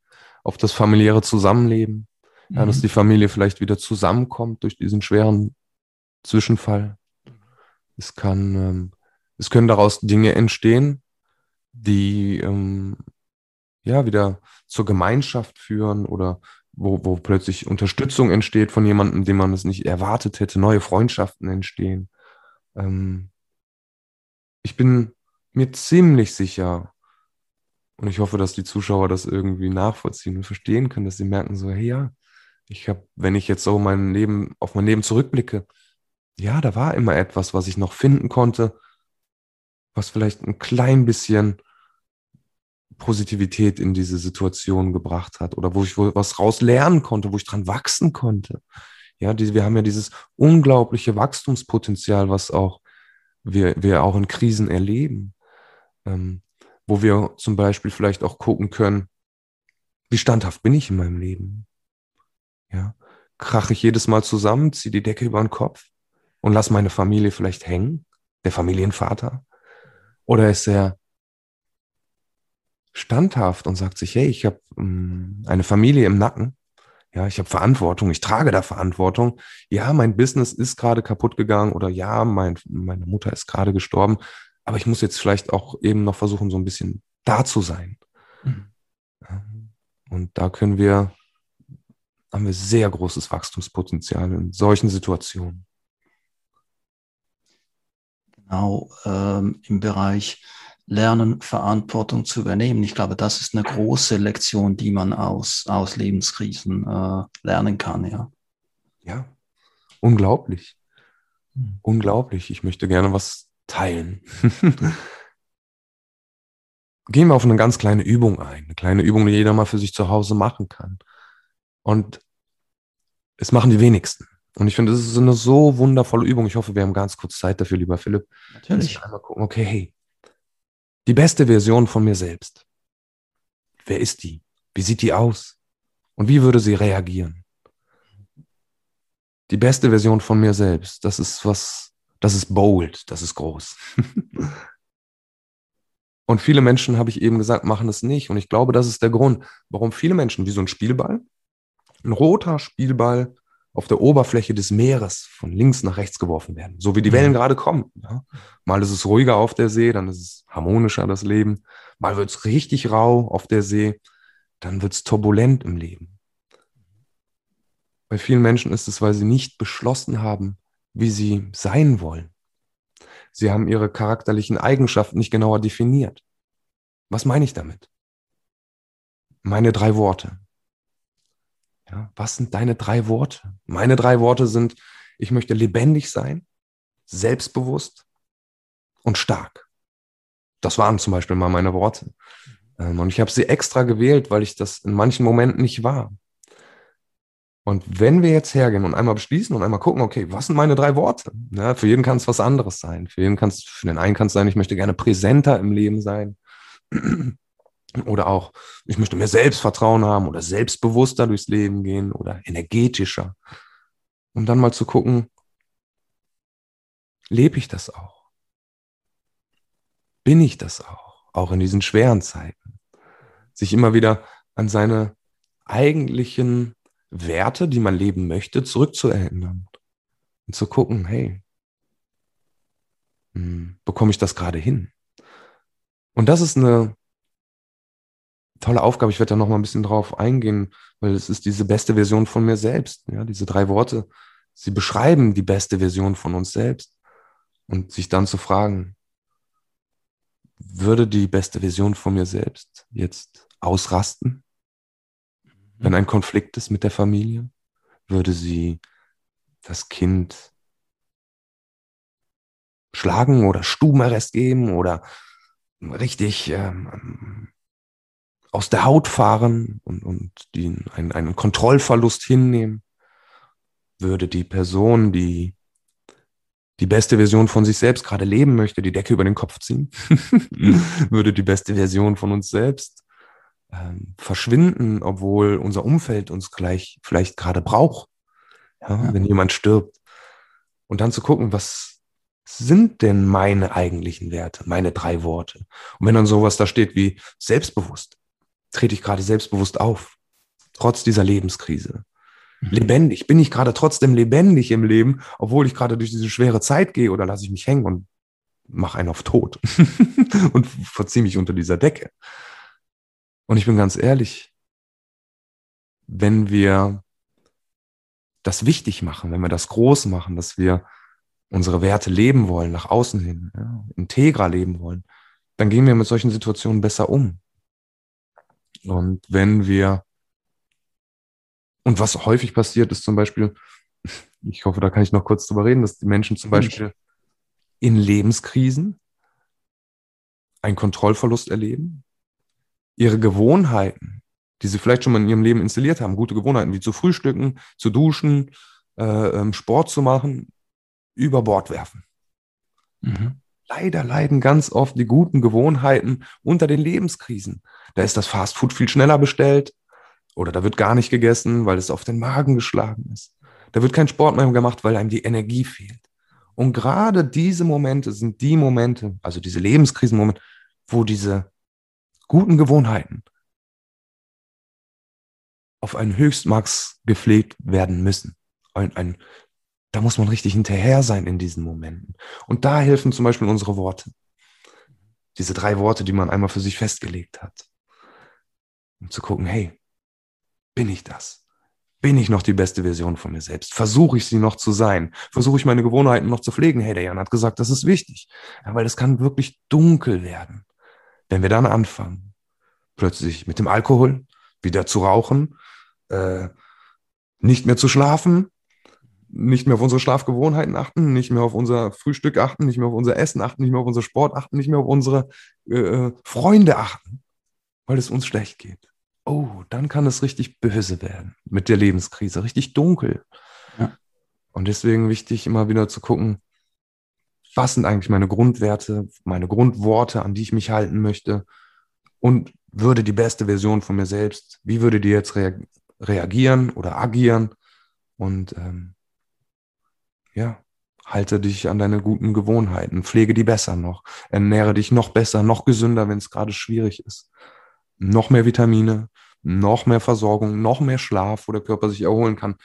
auf das familiäre Zusammenleben, mhm. ja, dass mhm. die Familie vielleicht wieder zusammenkommt durch diesen schweren Zwischenfall. Es kann, ähm, es können daraus Dinge entstehen, die ähm, ja wieder zur Gemeinschaft führen oder wo, wo plötzlich Unterstützung entsteht von jemandem, dem man es nicht erwartet hätte, neue Freundschaften entstehen. Ähm, ich bin mir ziemlich sicher, und ich hoffe, dass die Zuschauer das irgendwie nachvollziehen und verstehen können, dass sie merken so, hey ja, ich habe, wenn ich jetzt so mein Leben, auf mein Leben zurückblicke, ja, da war immer etwas, was ich noch finden konnte, was vielleicht ein klein bisschen Positivität in diese Situation gebracht hat oder wo ich was raus lernen konnte, wo ich dran wachsen konnte. Ja, die, wir haben ja dieses unglaubliche Wachstumspotenzial, was auch wir, wir auch in Krisen erleben, ähm, wo wir zum Beispiel vielleicht auch gucken können, wie standhaft bin ich in meinem Leben? Ja, krache ich jedes Mal zusammen, ziehe die Decke über den Kopf und lass meine Familie vielleicht hängen, der Familienvater? Oder ist er standhaft und sagt sich, hey, ich habe ähm, eine Familie im Nacken. Ja, ich habe Verantwortung, ich trage da Verantwortung. Ja, mein Business ist gerade kaputt gegangen oder ja, mein, meine Mutter ist gerade gestorben. Aber ich muss jetzt vielleicht auch eben noch versuchen, so ein bisschen da zu sein. Mhm. Und da können wir, haben wir sehr großes Wachstumspotenzial in solchen Situationen. Genau, ähm, im Bereich lernen, Verantwortung zu übernehmen. Ich glaube, das ist eine große Lektion, die man aus, aus Lebenskrisen äh, lernen kann, ja. Ja, unglaublich. Hm. Unglaublich. Ich möchte gerne was teilen. Gehen wir auf eine ganz kleine Übung ein. Eine kleine Übung, die jeder mal für sich zu Hause machen kann. Und es machen die wenigsten. Und ich finde, das ist eine so wundervolle Übung. Ich hoffe, wir haben ganz kurz Zeit dafür, lieber Philipp. Natürlich. Einmal gucken, okay, hey, die beste Version von mir selbst. Wer ist die? Wie sieht die aus? Und wie würde sie reagieren? Die beste Version von mir selbst, das ist was, das ist bold, das ist groß. Und viele Menschen, habe ich eben gesagt, machen es nicht. Und ich glaube, das ist der Grund, warum viele Menschen, wie so ein Spielball, ein roter Spielball auf der Oberfläche des Meeres von links nach rechts geworfen werden, so wie die Wellen mhm. gerade kommen. Ja. Mal ist es ruhiger auf der See, dann ist es harmonischer das Leben. Mal wird es richtig rau auf der See, dann wird es turbulent im Leben. Bei vielen Menschen ist es, weil sie nicht beschlossen haben, wie sie sein wollen. Sie haben ihre charakterlichen Eigenschaften nicht genauer definiert. Was meine ich damit? Meine drei Worte. Ja, was sind deine drei Worte? Meine drei Worte sind, ich möchte lebendig sein, selbstbewusst und stark. Das waren zum Beispiel mal meine Worte. Ähm, und ich habe sie extra gewählt, weil ich das in manchen Momenten nicht war. Und wenn wir jetzt hergehen und einmal beschließen und einmal gucken, okay, was sind meine drei Worte? Ja, für jeden kann es was anderes sein. Für jeden kann es, für den einen kann es sein, ich möchte gerne präsenter im Leben sein. Oder auch, ich möchte mehr Selbstvertrauen haben oder selbstbewusster durchs Leben gehen oder energetischer. Und dann mal zu gucken, lebe ich das auch? Bin ich das auch? Auch in diesen schweren Zeiten. Sich immer wieder an seine eigentlichen Werte, die man leben möchte, zurückzuerinnern. Und zu gucken, hey, hm, bekomme ich das gerade hin? Und das ist eine tolle Aufgabe. Ich werde da noch mal ein bisschen drauf eingehen, weil es ist diese beste Version von mir selbst. Ja, diese drei Worte, sie beschreiben die beste Version von uns selbst. Und sich dann zu fragen, würde die beste Version von mir selbst jetzt ausrasten, wenn mhm. ein Konflikt ist mit der Familie? Würde sie das Kind schlagen oder Stubenarrest geben oder richtig ähm, aus der Haut fahren und, und die, einen, einen Kontrollverlust hinnehmen, würde die Person, die die beste Version von sich selbst gerade leben möchte, die Decke über den Kopf ziehen, würde die beste Version von uns selbst ähm, verschwinden, obwohl unser Umfeld uns gleich vielleicht gerade braucht, ja, ja. wenn jemand stirbt. Und dann zu gucken, was sind denn meine eigentlichen Werte, meine drei Worte? Und wenn dann sowas da steht wie selbstbewusst, trete ich gerade selbstbewusst auf, trotz dieser Lebenskrise. Mhm. Lebendig, bin ich gerade trotzdem lebendig im Leben, obwohl ich gerade durch diese schwere Zeit gehe oder lasse ich mich hängen und mache einen auf tot und verziehe mich unter dieser Decke. Und ich bin ganz ehrlich, wenn wir das wichtig machen, wenn wir das groß machen, dass wir unsere Werte leben wollen, nach außen hin, ja, integra leben wollen, dann gehen wir mit solchen Situationen besser um. Und wenn wir, und was häufig passiert, ist zum Beispiel, Ich hoffe, da kann ich noch kurz drüber reden, dass die Menschen zum Beispiel in Lebenskrisen einen Kontrollverlust erleben, ihre Gewohnheiten, die sie vielleicht schon mal in ihrem Leben installiert haben, gute Gewohnheiten wie zu frühstücken, zu duschen, äh, ähm, Sport zu machen, über Bord werfen. Mhm. Leider leiden ganz oft die guten Gewohnheiten unter den Lebenskrisen. Da ist das Fastfood viel schneller bestellt oder da wird gar nicht gegessen, weil es auf den Magen geschlagen ist. Da wird kein Sport mehr gemacht, weil einem die Energie fehlt. Und gerade diese Momente sind die Momente, also diese Lebenskrisenmomente, wo diese guten Gewohnheiten auf einen Höchstmax gepflegt werden müssen. Ein, ein, da muss man richtig hinterher sein in diesen Momenten. Und da helfen zum Beispiel unsere Worte. Diese drei Worte, die man einmal für sich festgelegt hat. Um zu gucken, hey, bin ich das? Bin ich noch die beste Version von mir selbst? Versuche ich sie noch zu sein? Versuche ich meine Gewohnheiten noch zu pflegen? Hey, der Jan hat gesagt, das ist wichtig. Ja, weil es kann wirklich dunkel werden, wenn wir dann anfangen, plötzlich mit dem Alkohol wieder zu rauchen, äh, nicht mehr zu schlafen, nicht mehr auf unsere Schlafgewohnheiten achten, nicht mehr auf unser Frühstück achten, nicht mehr auf unser Essen achten, nicht mehr auf unser Sport achten, nicht mehr auf unsere äh, äh, Freunde achten, weil es uns schlecht geht. Oh, dann kann es richtig böse werden mit der Lebenskrise, richtig dunkel. Ja. Und deswegen wichtig, immer wieder zu gucken, was sind eigentlich meine Grundwerte, meine Grundworte, an die ich mich halten möchte und würde die beste Version von mir selbst, wie würde die jetzt reagieren? reagieren oder agieren. Und ähm, ja, halte dich an deine guten Gewohnheiten, pflege die besser noch, ernähre dich noch besser, noch gesünder, wenn es gerade schwierig ist. Noch mehr Vitamine, noch mehr Versorgung, noch mehr Schlaf, wo der Körper sich erholen kann.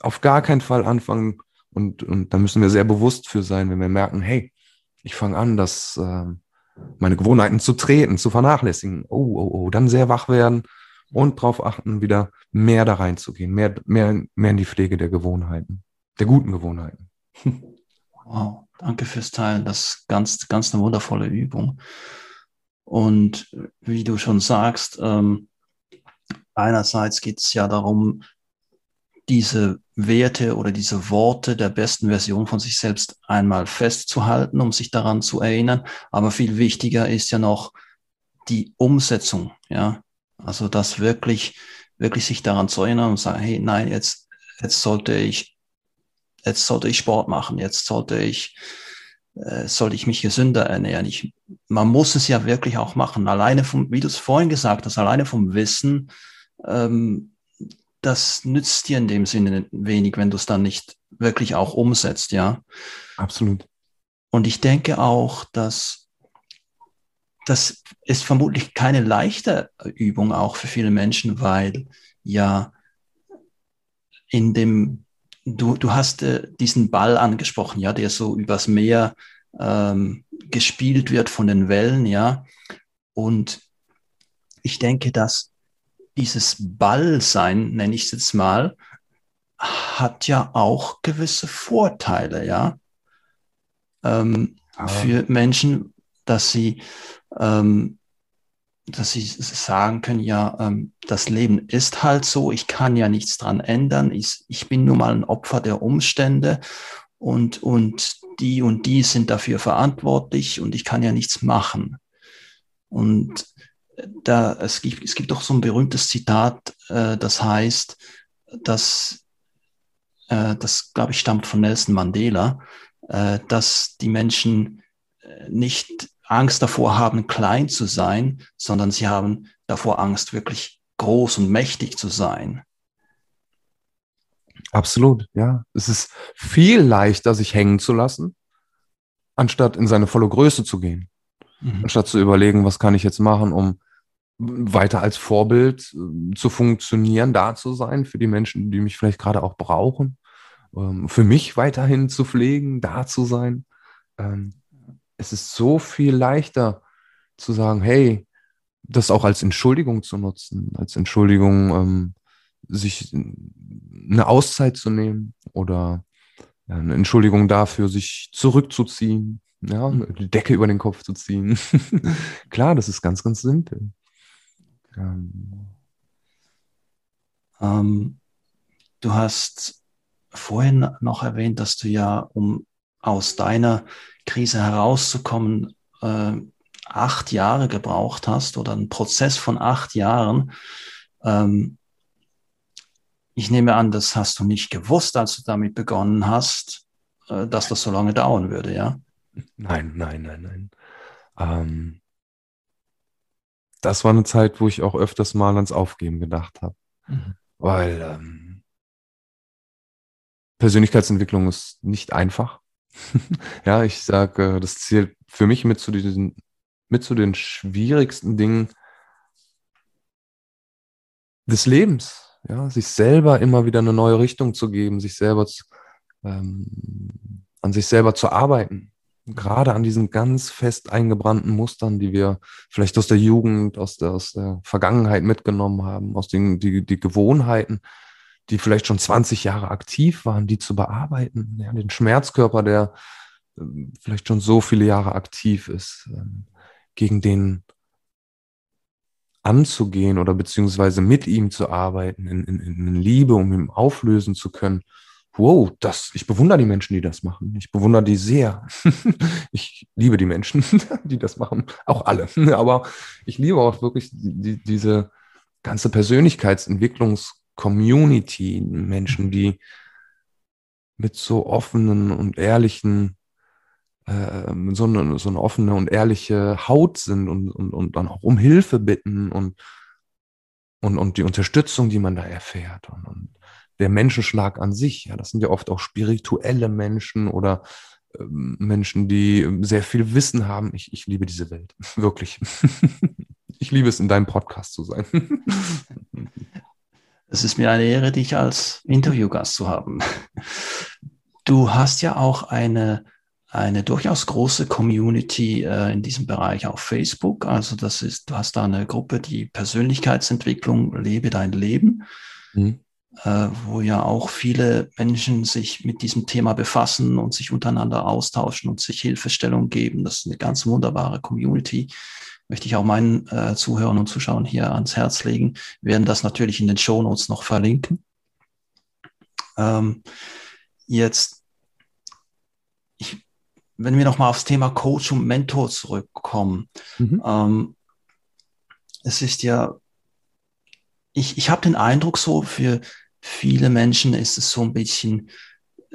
Auf gar keinen Fall anfangen und, und da müssen wir sehr bewusst für sein, wenn wir merken, hey, ich fange an, dass äh, meine Gewohnheiten zu treten, zu vernachlässigen. Oh, oh, oh, dann sehr wach werden und darauf achten, wieder mehr da reinzugehen, mehr, mehr, mehr in die Pflege der Gewohnheiten, der guten Gewohnheiten. Wow, danke fürs Teilen. Das ist ganz, ganz eine wundervolle Übung. Und wie du schon sagst, ähm, einerseits geht es ja darum, diese Werte oder diese Worte der besten Version von sich selbst einmal festzuhalten, um sich daran zu erinnern. Aber viel wichtiger ist ja noch die Umsetzung, ja. Also das wirklich, wirklich sich daran zu erinnern und sagen, hey, nein, jetzt, jetzt sollte ich, jetzt sollte ich Sport machen, jetzt sollte ich, äh, sollte ich mich gesünder ernähren. Ich, man muss es ja wirklich auch machen. Alleine vom, wie du es vorhin gesagt hast, alleine vom Wissen, ähm, das nützt dir in dem Sinne wenig, wenn du es dann nicht wirklich auch umsetzt, ja. Absolut. Und ich denke auch, dass das ist vermutlich keine leichte Übung auch für viele Menschen, weil ja in dem, du, du hast äh, diesen Ball angesprochen, ja, der so übers Meer ähm, gespielt wird von den Wellen, ja. Und ich denke, dass dieses Ballsein, nenne ich es jetzt mal, hat ja auch gewisse Vorteile, ja. Ähm, ah. Für Menschen, dass sie ähm, dass sie sagen können, ja, ähm, das Leben ist halt so, ich kann ja nichts dran ändern, ich, ich bin nur mal ein Opfer der Umstände und, und die und die sind dafür verantwortlich und ich kann ja nichts machen. Und da, es gibt, es gibt doch so ein berühmtes Zitat, äh, das heißt, dass, äh, das glaube ich stammt von Nelson Mandela, äh, dass die Menschen äh, nicht Angst davor haben, klein zu sein, sondern sie haben davor Angst, wirklich groß und mächtig zu sein. Absolut, ja. Es ist viel leichter, sich hängen zu lassen, anstatt in seine volle Größe zu gehen. Mhm. Anstatt zu überlegen, was kann ich jetzt machen, um weiter als Vorbild äh, zu funktionieren, da zu sein für die Menschen, die mich vielleicht gerade auch brauchen, ähm, für mich weiterhin zu pflegen, da zu sein. Es ist so viel leichter zu sagen, hey, das auch als Entschuldigung zu nutzen, als Entschuldigung, ähm, sich eine Auszeit zu nehmen oder eine Entschuldigung dafür, sich zurückzuziehen, ja, mhm. die Decke über den Kopf zu ziehen. Klar, das ist ganz, ganz simpel. Ähm, ähm, du hast vorhin noch erwähnt, dass du ja, um aus deiner Krise herauszukommen, äh, acht Jahre gebraucht hast oder einen Prozess von acht Jahren. Ähm, ich nehme an, das hast du nicht gewusst, als du damit begonnen hast, äh, dass das so lange dauern würde, ja? Nein, nein, nein, nein. Ähm, das war eine Zeit, wo ich auch öfters mal ans Aufgeben gedacht habe. Mhm. Weil ähm, Persönlichkeitsentwicklung ist nicht einfach. ja, ich sage, das zählt für mich mit zu diesen, mit zu den schwierigsten Dingen des Lebs. Ja, sich selber immer wieder eine neue Richtung zu geben, sich selber ähm, an sich selber zu arbeiten. Gerade an diesen ganz fest eingebrannten Mustern, die wir vielleicht aus der Jugend, aus der, aus der Vergangenheit mitgenommen haben, aus den die, die Gewohnheiten, die vielleicht schon 20 Jahre aktiv waren, die zu bearbeiten. Ja, den Schmerzkörper, der äh, vielleicht schon so viele Jahre aktiv ist, ähm, gegen den anzugehen oder beziehungsweise mit ihm zu arbeiten, in, in, in Liebe, um ihn auflösen zu können. Wow, das, ich bewundere die Menschen, die das machen. Ich bewundere die sehr. ich liebe die Menschen, die das machen. Auch alle. Aber ich liebe auch wirklich die, diese ganze Persönlichkeitsentwicklungs-Community, Menschen, die mit so offenen und ehrlichen äh, so, eine, so eine offene und ehrliche Haut sind und, und, und dann auch um Hilfe bitten und, und, und die Unterstützung, die man da erfährt und, und der Menschenschlag an sich. Ja, das sind ja oft auch spirituelle Menschen oder äh, Menschen, die sehr viel Wissen haben. Ich, ich liebe diese Welt, wirklich. ich liebe es, in deinem Podcast zu sein. Es ist mir eine Ehre, dich als Interviewgast zu haben. Du hast ja auch eine eine durchaus große Community äh, in diesem Bereich auf Facebook. Also das ist, du hast da eine Gruppe, die Persönlichkeitsentwicklung, lebe dein Leben, mhm. äh, wo ja auch viele Menschen sich mit diesem Thema befassen und sich untereinander austauschen und sich Hilfestellung geben. Das ist eine ganz wunderbare Community. Möchte ich auch meinen äh, Zuhörern und Zuschauern hier ans Herz legen. Wir werden das natürlich in den Show Notes noch verlinken. Ähm, jetzt wenn wir nochmal aufs Thema Coach und Mentor zurückkommen, mhm. ähm, es ist ja, ich, ich habe den Eindruck so, für viele Menschen ist es so ein bisschen,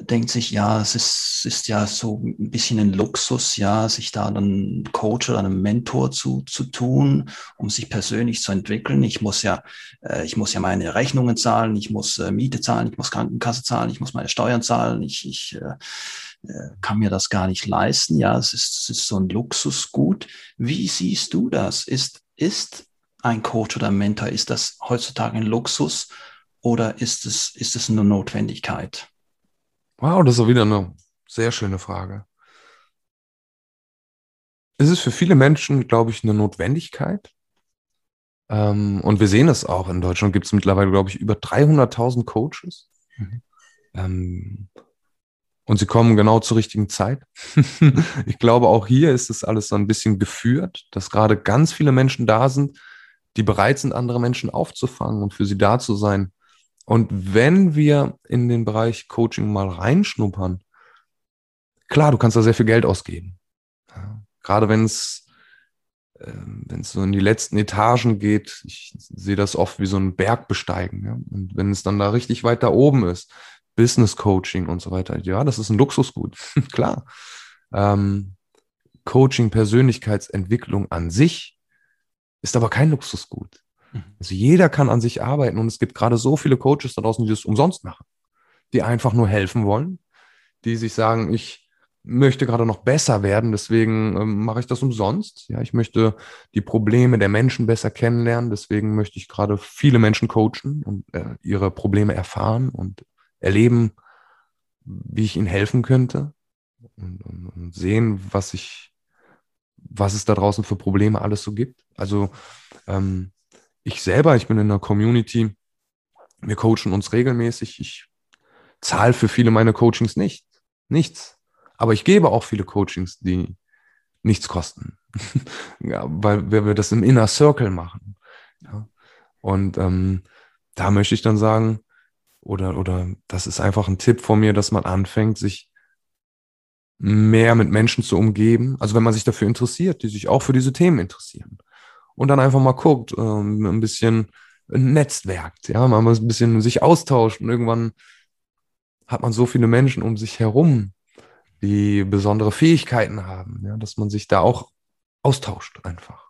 denkt sich, ja, es ist, ist ja so ein bisschen ein Luxus, ja, sich da einen Coach oder einen Mentor zu, zu tun, um sich persönlich zu entwickeln. Ich muss ja, äh, ich muss ja meine Rechnungen zahlen, ich muss äh, Miete zahlen, ich muss Krankenkasse zahlen, ich muss meine Steuern zahlen, ich, ich äh, äh, kann mir das gar nicht leisten. Ja, es ist, es ist so ein Luxusgut. Wie siehst du das? Ist, ist ein Coach oder ein Mentor, ist das heutzutage ein Luxus oder ist es, ist es eine Notwendigkeit? Wow, das ist auch wieder eine sehr schöne Frage. Es ist für viele Menschen, glaube ich, eine Notwendigkeit. Ähm, und wir sehen es auch. In Deutschland gibt es mittlerweile, glaube ich, über 300.000 Coaches. Mhm. Ähm, und sie kommen genau zur richtigen Zeit. ich glaube, auch hier ist es alles so ein bisschen geführt, dass gerade ganz viele Menschen da sind, die bereit sind, andere Menschen aufzufangen und für sie da zu sein. Und wenn wir in den Bereich Coaching mal reinschnuppern, klar, du kannst da sehr viel Geld ausgeben. Ja, gerade wenn es äh, wenn es so in die letzten Etagen geht, ich sehe das oft wie so ein Berg besteigen. Ja? Und wenn es dann da richtig weit da oben ist, Business Coaching und so weiter. Ja, das ist ein Luxusgut, klar. Ähm, Coaching, Persönlichkeitsentwicklung an sich ist aber kein Luxusgut. Mhm. Also jeder kann an sich arbeiten und es gibt gerade so viele Coaches da draußen, die das umsonst machen, die einfach nur helfen wollen, die sich sagen, ich möchte gerade noch besser werden, deswegen ähm, mache ich das umsonst. Ja, ich möchte die Probleme der Menschen besser kennenlernen, deswegen möchte ich gerade viele Menschen coachen und äh, ihre Probleme erfahren und erleben, wie ich ihnen helfen könnte und, und, und sehen, was ich, was es da draußen für Probleme alles so gibt. Also ähm, ich selber, ich bin in einer Community, wir coachen uns regelmäßig. Ich zahle für viele meiner Coachings nicht, nichts. Aber ich gebe auch viele Coachings, die nichts kosten, ja, weil, weil wir das im Inner Circle machen. Ja. Und ähm, da möchte ich dann sagen, oder, oder das ist einfach ein Tipp von mir, dass man anfängt, sich mehr mit Menschen zu umgeben. Also wenn man sich dafür interessiert, die sich auch für diese Themen interessieren. Und dann einfach mal guckt, ähm, ein bisschen netzwerkt, ja, mal ein bisschen sich austauscht und irgendwann hat man so viele Menschen um sich herum, die besondere Fähigkeiten haben, ja, dass man sich da auch austauscht einfach.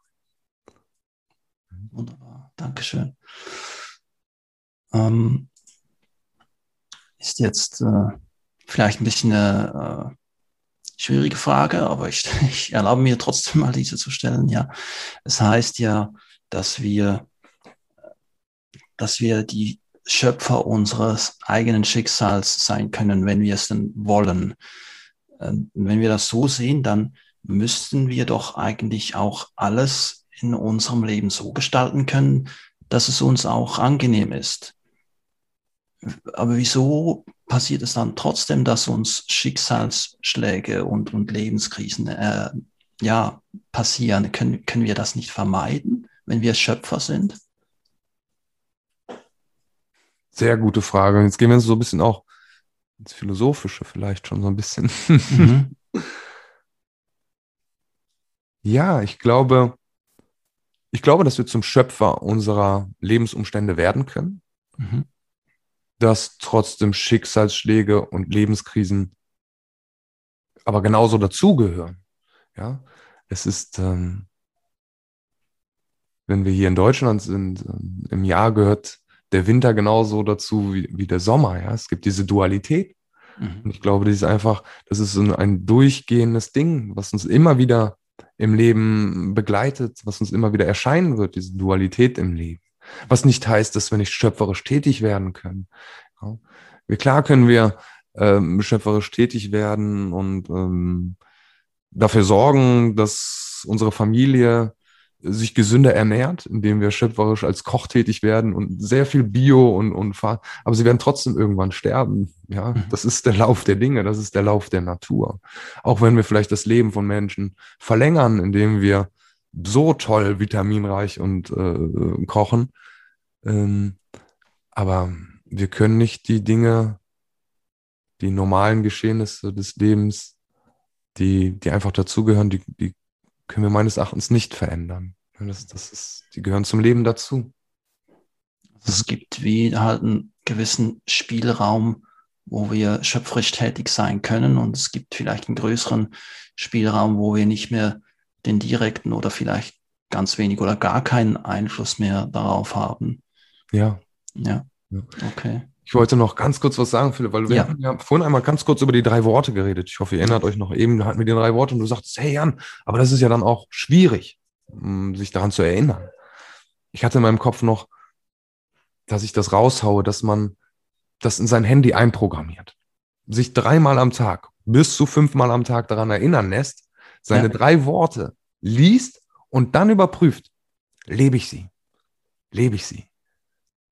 Wunderbar, Dankeschön. Ähm, ist jetzt äh, vielleicht ein bisschen eine äh, schwierige Frage, aber ich, ich erlaube mir trotzdem mal diese zu stellen. Ja, es heißt ja, dass wir, dass wir die Schöpfer unseres eigenen Schicksals sein können, wenn wir es denn wollen. Ähm, wenn wir das so sehen, dann müssten wir doch eigentlich auch alles in unserem Leben so gestalten können, dass es uns auch angenehm ist. Aber wieso passiert es dann trotzdem, dass uns Schicksalsschläge und, und Lebenskrisen äh, ja, passieren? Können, können wir das nicht vermeiden, wenn wir Schöpfer sind? Sehr gute Frage. Jetzt gehen wir so ein bisschen auch ins Philosophische vielleicht schon so ein bisschen. Mhm. ja, ich glaube, ich glaube, dass wir zum Schöpfer unserer Lebensumstände werden können. Mhm. Dass trotzdem Schicksalsschläge und Lebenskrisen aber genauso dazugehören. Ja, es ist, ähm, wenn wir hier in Deutschland sind, ähm, im Jahr gehört der Winter genauso dazu wie, wie der Sommer. Ja, es gibt diese Dualität. Mhm. Und ich glaube, das ist einfach, das ist so ein durchgehendes Ding, was uns immer wieder im Leben begleitet, was uns immer wieder erscheinen wird, diese Dualität im Leben. Was nicht heißt, dass wir nicht schöpferisch tätig werden können. Ja. Klar können wir ähm, schöpferisch tätig werden und ähm, dafür sorgen, dass unsere Familie sich gesünder ernährt, indem wir schöpferisch als Koch tätig werden und sehr viel Bio und, und aber sie werden trotzdem irgendwann sterben. Ja, mhm. das ist der Lauf der Dinge, das ist der Lauf der Natur. Auch wenn wir vielleicht das Leben von Menschen verlängern, indem wir so toll vitaminreich und äh, kochen. Ähm, aber wir können nicht die Dinge, die normalen Geschehnisse des Lebens, die, die einfach dazugehören, die, die können wir meines Erachtens nicht verändern. Das, das ist, die gehören zum Leben dazu. Es gibt wie halt einen gewissen Spielraum, wo wir schöpferisch tätig sein können und es gibt vielleicht einen größeren Spielraum, wo wir nicht mehr den direkten oder vielleicht ganz wenig oder gar keinen Einfluss mehr darauf haben. Ja. Ja. Okay. Ich wollte noch ganz kurz was sagen, Philipp, weil wir ja. haben ja vorhin einmal ganz kurz über die drei Worte geredet. Ich hoffe, ihr erinnert euch noch eben, hatten wir die drei Worte und du sagtest, hey Jan, aber das ist ja dann auch schwierig, sich daran zu erinnern. Ich hatte in meinem Kopf noch, dass ich das raushaue, dass man das in sein Handy einprogrammiert. Sich dreimal am Tag, bis zu fünfmal am Tag daran erinnern lässt, seine ja. drei Worte liest und dann überprüft, lebe ich sie? Lebe ich sie?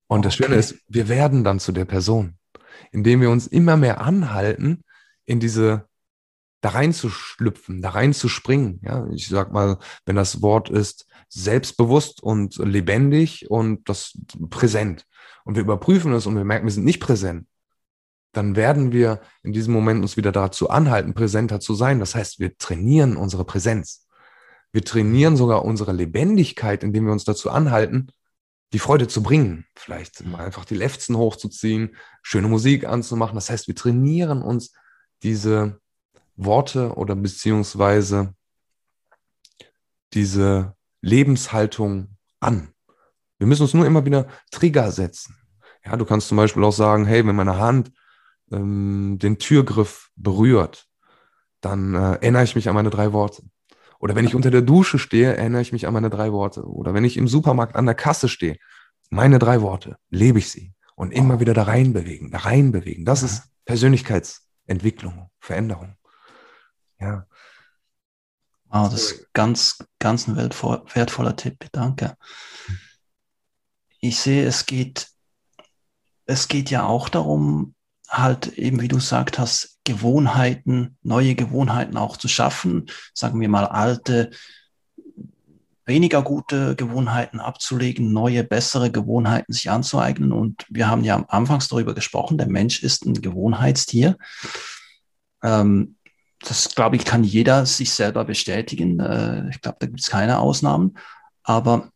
Und das Schöne ist, wir werden dann zu der Person, indem wir uns immer mehr anhalten, in diese, da reinzuschlüpfen, da reinzuspringen. Ja, ich sag mal, wenn das Wort ist selbstbewusst und lebendig und das präsent und wir überprüfen es und wir merken, wir sind nicht präsent, dann werden wir in diesem Moment uns wieder dazu anhalten, präsenter zu sein. Das heißt, wir trainieren unsere Präsenz. Wir trainieren sogar unsere Lebendigkeit, indem wir uns dazu anhalten, die Freude zu bringen. Vielleicht mal einfach die Lefzen hochzuziehen, schöne Musik anzumachen. Das heißt, wir trainieren uns diese Worte oder beziehungsweise diese Lebenshaltung an. Wir müssen uns nur immer wieder Trigger setzen. Ja, du kannst zum Beispiel auch sagen, hey, wenn meine Hand ähm, den Türgriff berührt, dann äh, erinnere ich mich an meine drei Worte. Oder wenn ich unter der Dusche stehe, erinnere ich mich an meine drei Worte. Oder wenn ich im Supermarkt an der Kasse stehe, meine drei Worte, lebe ich sie. Und immer wieder da rein bewegen, da rein bewegen. Das ist Persönlichkeitsentwicklung, Veränderung. Ja. Wow, das ist ganz, ganz ein wertvoller Tipp. Danke. Ich sehe, es geht, es geht ja auch darum, halt eben, wie du gesagt hast, Gewohnheiten, neue Gewohnheiten auch zu schaffen, sagen wir mal alte weniger gute Gewohnheiten abzulegen, neue, bessere Gewohnheiten sich anzueignen. Und wir haben ja am Anfangs darüber gesprochen, der Mensch ist ein Gewohnheitstier. Ähm, das, glaube ich, kann jeder sich selber bestätigen. Äh, ich glaube, da gibt es keine Ausnahmen. Aber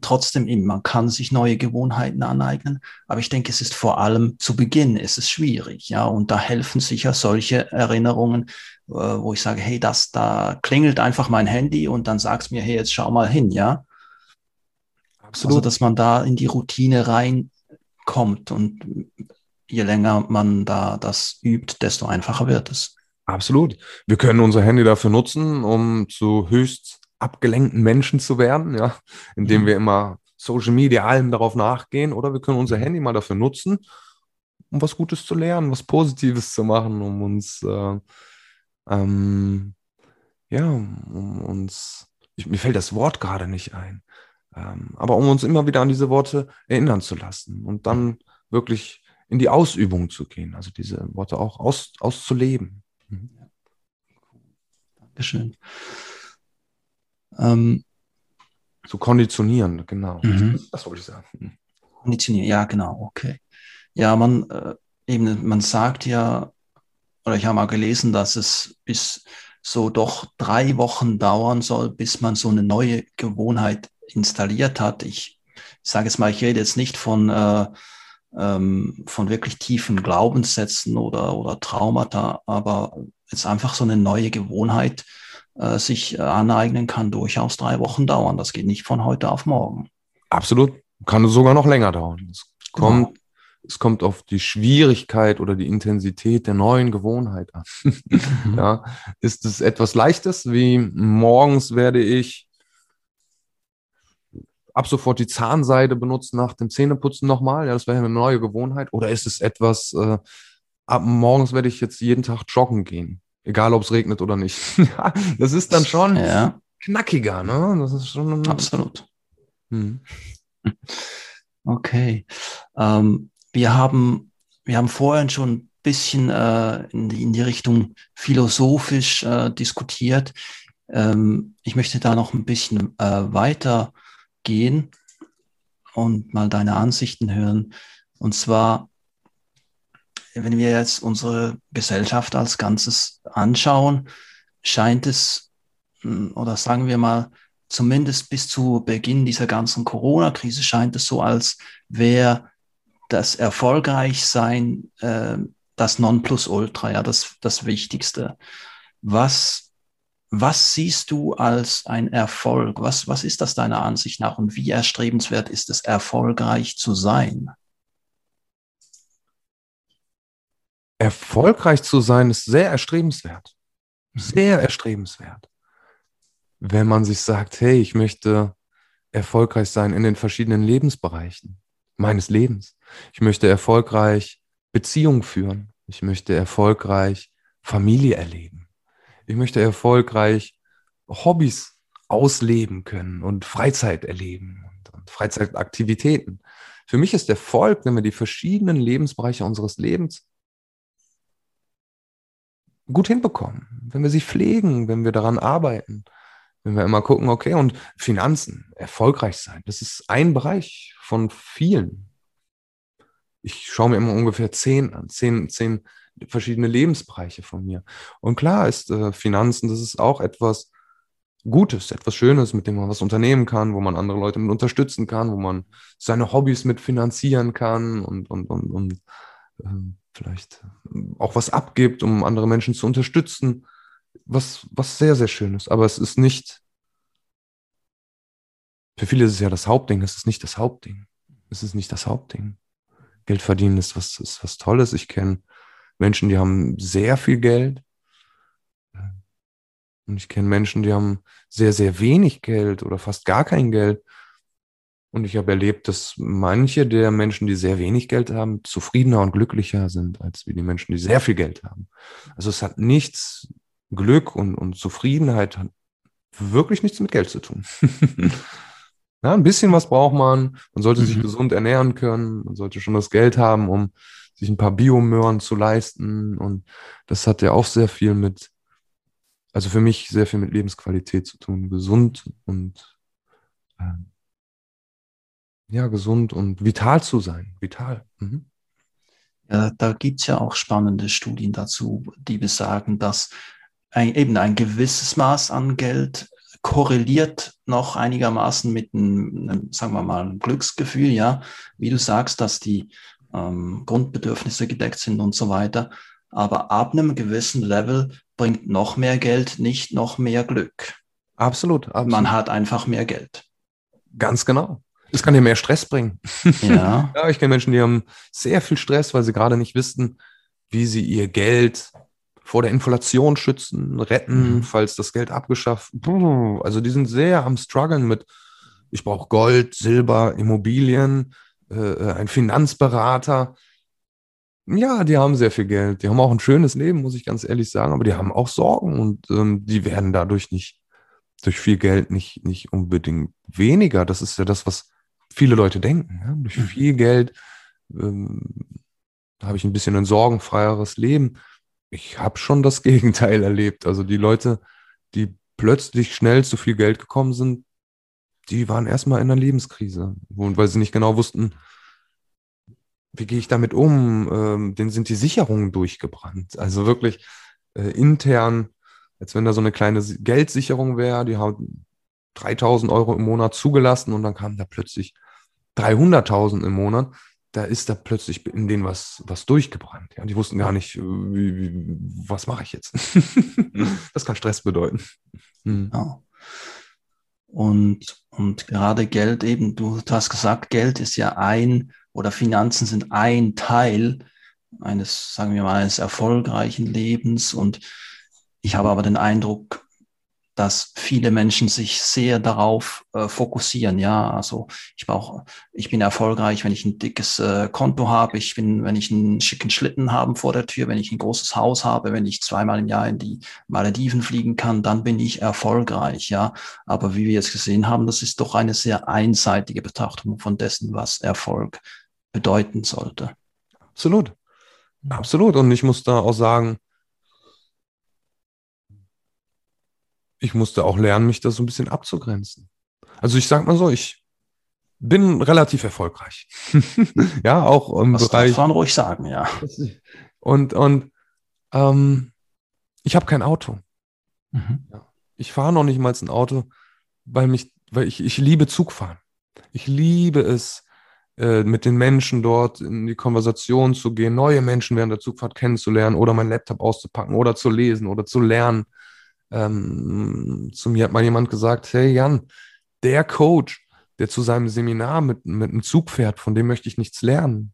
trotzdem man kann sich neue Gewohnheiten aneignen, aber ich denke, es ist vor allem zu Beginn ist es schwierig, ja, und da helfen sicher solche Erinnerungen, äh, wo ich sage, hey, das, da klingelt einfach mein Handy und dann sagst mir, hey, jetzt schau mal hin, ja. Absolut. Also, dass man da in die Routine reinkommt und je länger man da das übt, desto einfacher wird es. Absolut. Wir können unser Handy dafür nutzen, um zu höchst abgelenkten Menschen zu werden, ja, indem mhm. wir immer Social Media allem darauf nachgehen, oder wir können unser mhm. Handy mal dafür nutzen, um was Gutes zu lernen, was Positives zu machen, um uns, äh, ähm, ja, um uns, ich, mir fällt das Wort gerade nicht ein, ähm, aber um uns immer wieder an diese Worte erinnern zu lassen und dann wirklich in die Ausübung zu gehen, also diese Worte auch aus, auszuleben. Mhm. Dankeschön. Ähm, zu konditionieren, genau. Mhm. Das, wollte ich sagen. Mhm. Konditionieren, ja, genau, okay. Ja, man, äh, eben, man sagt ja, oder ich habe mal gelesen, dass es bis so doch drei Wochen dauern soll, bis man so eine neue Gewohnheit installiert hat. Ich, ich sage jetzt mal, ich rede jetzt nicht von, äh, ähm, von wirklich tiefen Glaubenssätzen oder, oder Traumata, aber jetzt einfach so eine neue Gewohnheit, äh, sich äh, aneignen kann, durchaus drei Wochen dauern. Das geht nicht von heute auf morgen. Absolut. Kann sogar noch länger dauern. Es kommt, genau. es kommt auf die Schwierigkeit oder die Intensität der neuen Gewohnheit an. Ja, ist es etwas Leichtes, wie morgens werde ich ab sofort die Zahnseide benutzen nach dem Zähneputzen nochmal? Ja, das wäre eine neue Gewohnheit. Oder ist es etwas, äh, ab morgens werde ich jetzt jeden Tag joggen gehen? Egal, ob es regnet oder nicht. das ist dann schon ja. knackiger, ne? Das ist schon. Absolut. Hm. Okay. Ähm, wir, haben, wir haben vorhin schon ein bisschen äh, in, die, in, die, Richtung philosophisch äh, diskutiert. Ähm, ich möchte da noch ein bisschen äh, weiter gehen und mal deine Ansichten hören. Und zwar, wenn wir jetzt unsere Gesellschaft als Ganzes anschauen, scheint es, hm, oder sagen wir mal, zumindest bis zu Beginn dieser ganzen Corona-Krise scheint es so, als wäre das Erfolgreichsein äh, das Nonplusultra, ja, das, das Wichtigste. Was, was siehst du als ein Erfolg? Was, was ist das deiner Ansicht nach und wie erstrebenswert ist es, erfolgreich zu sein? Erfolgreich zu sein, ist sehr erstrebenswert. Sehr erstrebenswert. Wenn man sich sagt, hey, ich möchte erfolgreich sein in den verschiedenen Lebensbereichen meines Lebens. Ich möchte erfolgreich Beziehungen führen. Ich möchte erfolgreich Familie erleben. Ich möchte erfolgreich Hobbys ausleben können und Freizeit erleben und, und Freizeitaktivitäten. Für mich ist Erfolg, wenn wir die verschiedenen Lebensbereiche unseres Lebens gut hinbekommen, wenn wir sie pflegen, wenn wir daran arbeiten, wenn wir immer gucken, okay, und Finanzen, erfolgreich sein, das ist ein Bereich von vielen. Ich schaue mir immer ungefähr zehn an, zehn, zehn verschiedene Lebensbereiche von mir. Und klar ist äh, Finanzen, das ist auch etwas Gutes, etwas Schönes, mit dem man was unternehmen kann, wo man andere Leute mit unterstützen kann, wo man seine Hobbys mit finanzieren kann und, und, und, und ähm, vielleicht auch was abgibt, um andere Menschen zu unterstützen, was, was sehr, sehr schön ist. Aber es ist nicht, für viele ist es ja das Hauptding, es ist nicht das Hauptding. Es ist nicht das Hauptding. Geld verdienen ist was, ist was Tolles. Ich kenne Menschen, die haben sehr viel Geld. Und ich kenne Menschen, die haben sehr, sehr wenig Geld oder fast gar kein Geld. Und ich habe erlebt, dass manche der Menschen, die sehr wenig Geld haben, zufriedener und glücklicher sind, als wie die Menschen, die sehr viel Geld haben. Also es hat nichts, Glück und, und Zufriedenheit hat wirklich nichts mit Geld zu tun. ja, ein bisschen was braucht man. Man sollte mhm. sich gesund ernähren können. Man sollte schon das Geld haben, um sich ein paar Biomöhren zu leisten. Und das hat ja auch sehr viel mit also für mich sehr viel mit Lebensqualität zu tun, gesund und äh, ja, gesund und vital zu sein. Vital. Mhm. Ja, da gibt es ja auch spannende Studien dazu, die besagen, dass ein, eben ein gewisses Maß an Geld korreliert noch einigermaßen mit einem, einem, sagen wir mal, einem Glücksgefühl, ja, wie du sagst, dass die ähm, Grundbedürfnisse gedeckt sind und so weiter. Aber ab einem gewissen Level bringt noch mehr Geld nicht noch mehr Glück. Absolut, absolut. Man hat einfach mehr Geld. Ganz genau. Es kann dir mehr Stress bringen. Ja. ja, ich kenne Menschen, die haben sehr viel Stress, weil sie gerade nicht wissen, wie sie ihr Geld vor der Inflation schützen, retten, mhm. falls das Geld abgeschafft. Also die sind sehr am struggeln mit, ich brauche Gold, Silber, Immobilien, äh, äh, ein Finanzberater. Ja, die haben sehr viel Geld. Die haben auch ein schönes Leben, muss ich ganz ehrlich sagen, aber die haben auch Sorgen und ähm, die werden dadurch nicht, durch viel Geld nicht, nicht unbedingt weniger. Das ist ja das, was viele Leute denken. Ja? Durch mhm. viel Geld ähm, habe ich ein bisschen ein sorgenfreieres Leben. Ich habe schon das Gegenteil erlebt. Also die Leute, die plötzlich schnell zu viel Geld gekommen sind, die waren erstmal in einer Lebenskrise. Und weil sie nicht genau wussten, wie gehe ich damit um, ähm, denen sind die Sicherungen durchgebrannt. Also wirklich äh, intern, als wenn da so eine kleine Geldsicherung wäre, die haben 3000 Euro im Monat zugelassen und dann kam da plötzlich 300.000 im Monat, da ist da plötzlich in denen was, was durchgebrannt. Ja, die wussten gar nicht, äh, wie, wie, was mache ich jetzt. das kann Stress bedeuten. Hm. Ja. Und, und gerade Geld eben, du, du hast gesagt, Geld ist ja ein oder Finanzen sind ein Teil eines, sagen wir mal, eines erfolgreichen Lebens. Und ich habe aber den Eindruck, dass viele Menschen sich sehr darauf äh, fokussieren. Ja, also ich brauche, ich bin erfolgreich, wenn ich ein dickes äh, Konto habe, ich bin, wenn ich einen schicken Schlitten habe vor der Tür, wenn ich ein großes Haus habe, wenn ich zweimal im Jahr in die Malediven fliegen kann, dann bin ich erfolgreich. Ja, aber wie wir jetzt gesehen haben, das ist doch eine sehr einseitige Betrachtung von dessen, was Erfolg bedeuten sollte. Absolut. Absolut. Und ich muss da auch sagen, ich musste auch lernen, mich da so ein bisschen abzugrenzen. Also ich sag mal so, ich bin relativ erfolgreich. ja, auch im das Bereich. Das darf man ruhig sagen, ja. Und, und ähm, ich habe kein Auto. Mhm. Ich fahre noch nicht mal ein Auto, weil mich, weil ich, ich liebe Zugfahren. Ich liebe es, äh, mit den Menschen dort in die Konversation zu gehen, neue Menschen während der Zugfahrt kennenzulernen oder meinen Laptop auszupacken oder zu lesen oder zu lernen. Ähm, zu mir hat mal jemand gesagt, hey Jan, der Coach, der zu seinem Seminar mit, mit einem Zug fährt, von dem möchte ich nichts lernen.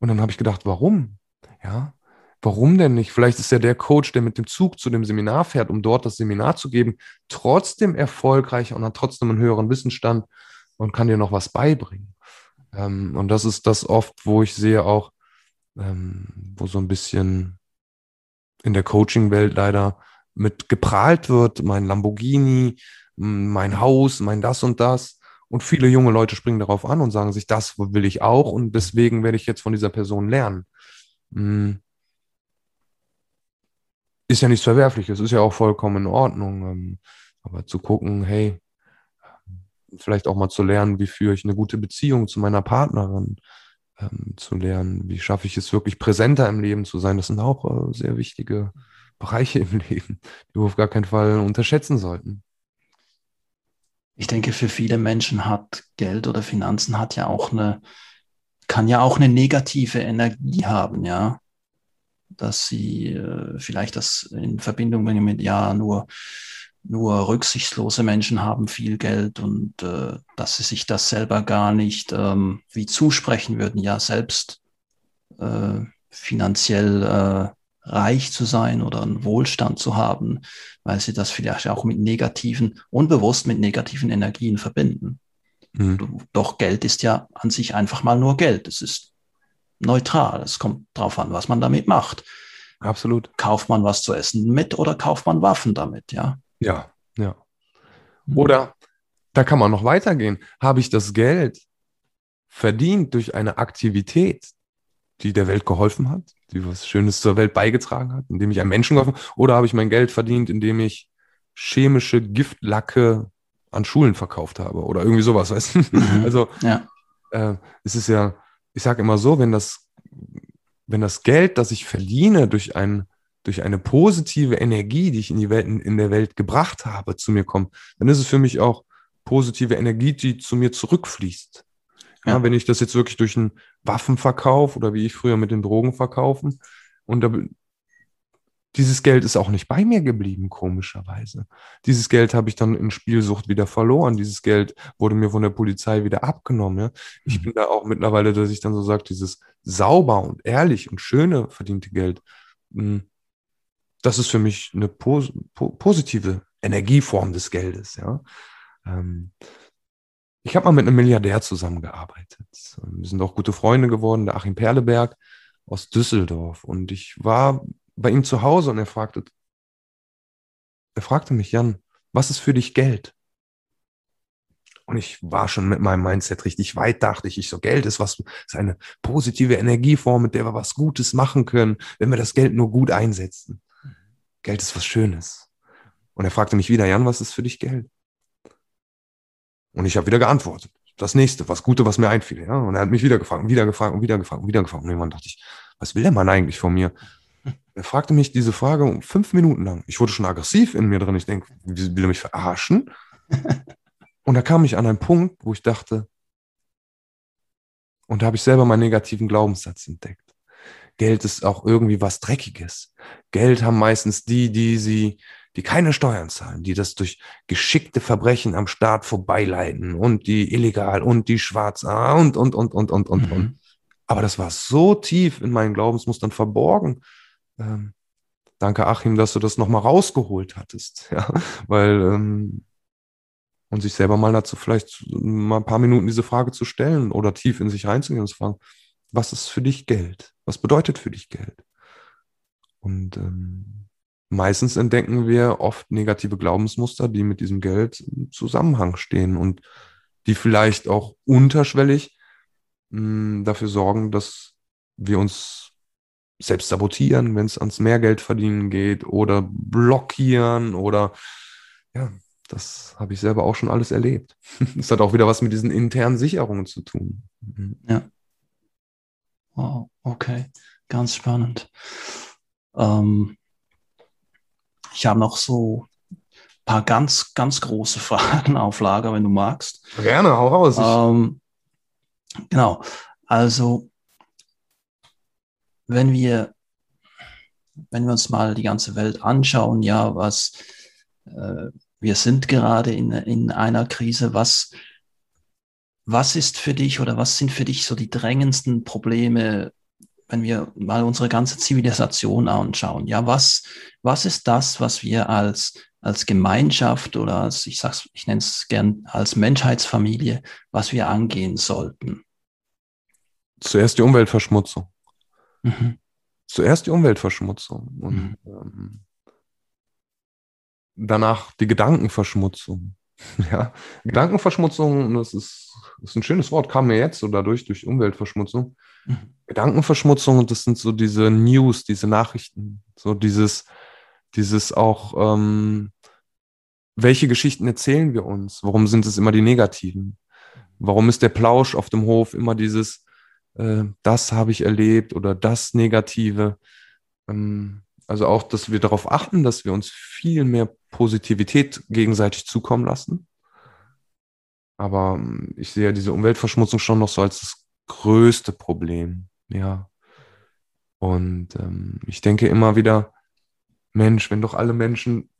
Und dann habe ich gedacht, warum? Ja, warum denn nicht? Vielleicht ist ja der Coach, der mit dem Zug zu dem Seminar fährt, um dort das Seminar zu geben, trotzdem erfolgreich und hat trotzdem einen höheren Wissensstand und kann dir noch was beibringen. Ähm, und das ist das oft, wo ich sehe auch, ähm, wo so ein bisschen in der Coaching-Welt leider mit geprahlt wird, mein Lamborghini, mein Haus, mein das und das. Und viele junge Leute springen darauf an und sagen sich, das will ich auch und deswegen werde ich jetzt von dieser Person lernen. Ist ja nichts Verwerfliches, ist ja auch vollkommen in Ordnung. Ähm, aber zu gucken, hey, vielleicht auch mal zu lernen, wie führe ich eine gute Beziehung zu meiner Partnerin, ähm, zu lernen, wie schaffe ich es wirklich präsenter im Leben zu sein, das sind auch äh, sehr wichtige Bereiche im Leben, die wir auf gar keinen Fall unterschätzen sollten. Ich denke, für viele Menschen hat Geld oder Finanzen hat ja auch eine, kann ja auch eine negative Energie haben, ja. Dass sie äh, vielleicht das in Verbindung bringen mit, ja, nur, nur rücksichtslose Menschen haben viel Geld und äh, dass sie sich das selber gar nicht ähm, wie zusprechen würden, ja, selbst äh, finanziell äh, reich zu sein oder einen Wohlstand zu haben, weil sie das vielleicht auch mit negativen, unbewusst mit negativen Energien verbinden. Mhm. Doch Geld ist ja an sich einfach mal nur Geld. Es ist neutral. Es kommt drauf an, was man damit macht. Absolut. Kauft man was zu essen mit oder kauft man Waffen damit, ja? Ja, ja. Mhm. Oder da kann man noch weitergehen. Habe ich das Geld verdient durch eine Aktivität, die der Welt geholfen hat? Die was Schönes zur Welt beigetragen hat, indem ich einem Menschen geholfen oder habe ich mein Geld verdient, indem ich chemische Giftlacke an Schulen verkauft habe oder irgendwie sowas, weißt du? Mhm. Also ja. äh, es ist ja, ich sage immer so, wenn das, wenn das Geld, das ich verdiene durch ein durch eine positive Energie, die ich in die Welt, in der Welt gebracht habe, zu mir kommt, dann ist es für mich auch positive Energie, die zu mir zurückfließt. Ja, ja. wenn ich das jetzt wirklich durch einen Waffenverkauf oder wie ich früher mit den Drogen verkaufen und da, dieses Geld ist auch nicht bei mir geblieben, komischerweise. Dieses Geld habe ich dann in Spielsucht wieder verloren. Dieses Geld wurde mir von der Polizei wieder abgenommen. Ja? Ich mhm. bin da auch mittlerweile, dass ich dann so sage, dieses sauber und ehrlich und schöne verdiente Geld, hm, das ist für mich eine pos po positive Energieform des Geldes. Ja? Ähm, ich habe mal mit einem Milliardär zusammengearbeitet. Wir sind auch gute Freunde geworden, der Achim Perleberg aus Düsseldorf. Und ich war bei ihm zu Hause und er fragte, er fragte mich, Jan, was ist für dich Geld? Und ich war schon mit meinem Mindset richtig weit, dachte ich, ich so, Geld ist was, ist eine positive Energieform, mit der wir was Gutes machen können, wenn wir das Geld nur gut einsetzen. Geld ist was Schönes. Und er fragte mich wieder, Jan, was ist für dich Geld? Und ich habe wieder geantwortet. Das nächste, was Gute, was mir einfiel. Ja? Und er hat mich wieder gefragt, wieder gefragt und wieder gefragt und wieder gefragt. Und irgendwann dachte ich, was will der Mann eigentlich von mir? Er fragte mich diese Frage um fünf Minuten lang. Ich wurde schon aggressiv in mir drin. Ich denke, will er mich verarschen? Und da kam ich an einen Punkt, wo ich dachte, und da habe ich selber meinen negativen Glaubenssatz entdeckt. Geld ist auch irgendwie was Dreckiges. Geld haben meistens die, die sie, die keine Steuern zahlen, die das durch geschickte Verbrechen am Staat vorbeileiten und die illegal und die schwarz ah, und, und, und, und, und, und, mhm. und. Aber das war so tief in meinen Glaubensmustern verborgen. Ähm, danke, Achim, dass du das nochmal rausgeholt hattest. Ja, weil, ähm, und sich selber mal dazu vielleicht mal ein paar Minuten diese Frage zu stellen oder tief in sich reinzugehen und zu fragen, was ist für dich Geld? Was bedeutet für dich Geld? Und ähm, meistens entdecken wir oft negative Glaubensmuster, die mit diesem Geld im Zusammenhang stehen und die vielleicht auch unterschwellig mh, hm, dafür sorgen, dass wir uns selbst sabotieren, wenn es ans Mehrgeld verdienen geht oder blockieren oder ja, das habe ich selber auch schon alles erlebt. Das hat auch wieder was mit diesen internen Sicherungen zu tun. Mhm. Ja. Wow, okay, ganz spannend. Ähm, ich habe noch so ein paar ganz, ganz große Fragen auf Lager, wenn du magst. Gerne, hau raus. Ähm, genau, also wenn wir, wenn wir uns mal die ganze Welt anschauen, ja, was äh, wir sind gerade in, in einer Krise, was was ist für dich oder was sind für dich so die drängendsten Probleme, wenn wir mal unsere ganze Zivilisation anschauen? Ja, was, was ist das, was wir als, als Gemeinschaft oder als, ich sag's, ich nenne es gern als Menschheitsfamilie, was wir angehen sollten? Zuerst die Umweltverschmutzung. Mhm. Zuerst die Umweltverschmutzung und mhm. ähm, danach die Gedankenverschmutzung. Ja, Gedankenverschmutzung, das ist, das ist ein schönes Wort, kam mir jetzt so dadurch, durch Umweltverschmutzung. Gedankenverschmutzung, das sind so diese News, diese Nachrichten, so dieses, dieses auch, ähm, welche Geschichten erzählen wir uns? Warum sind es immer die negativen? Warum ist der Plausch auf dem Hof immer dieses, äh, das habe ich erlebt oder das Negative? Ähm, also auch, dass wir darauf achten, dass wir uns viel mehr Positivität gegenseitig zukommen lassen. Aber ähm, ich sehe diese Umweltverschmutzung schon noch so als das größte Problem. Ja. Und ähm, ich denke immer wieder, Mensch, wenn doch alle Menschen,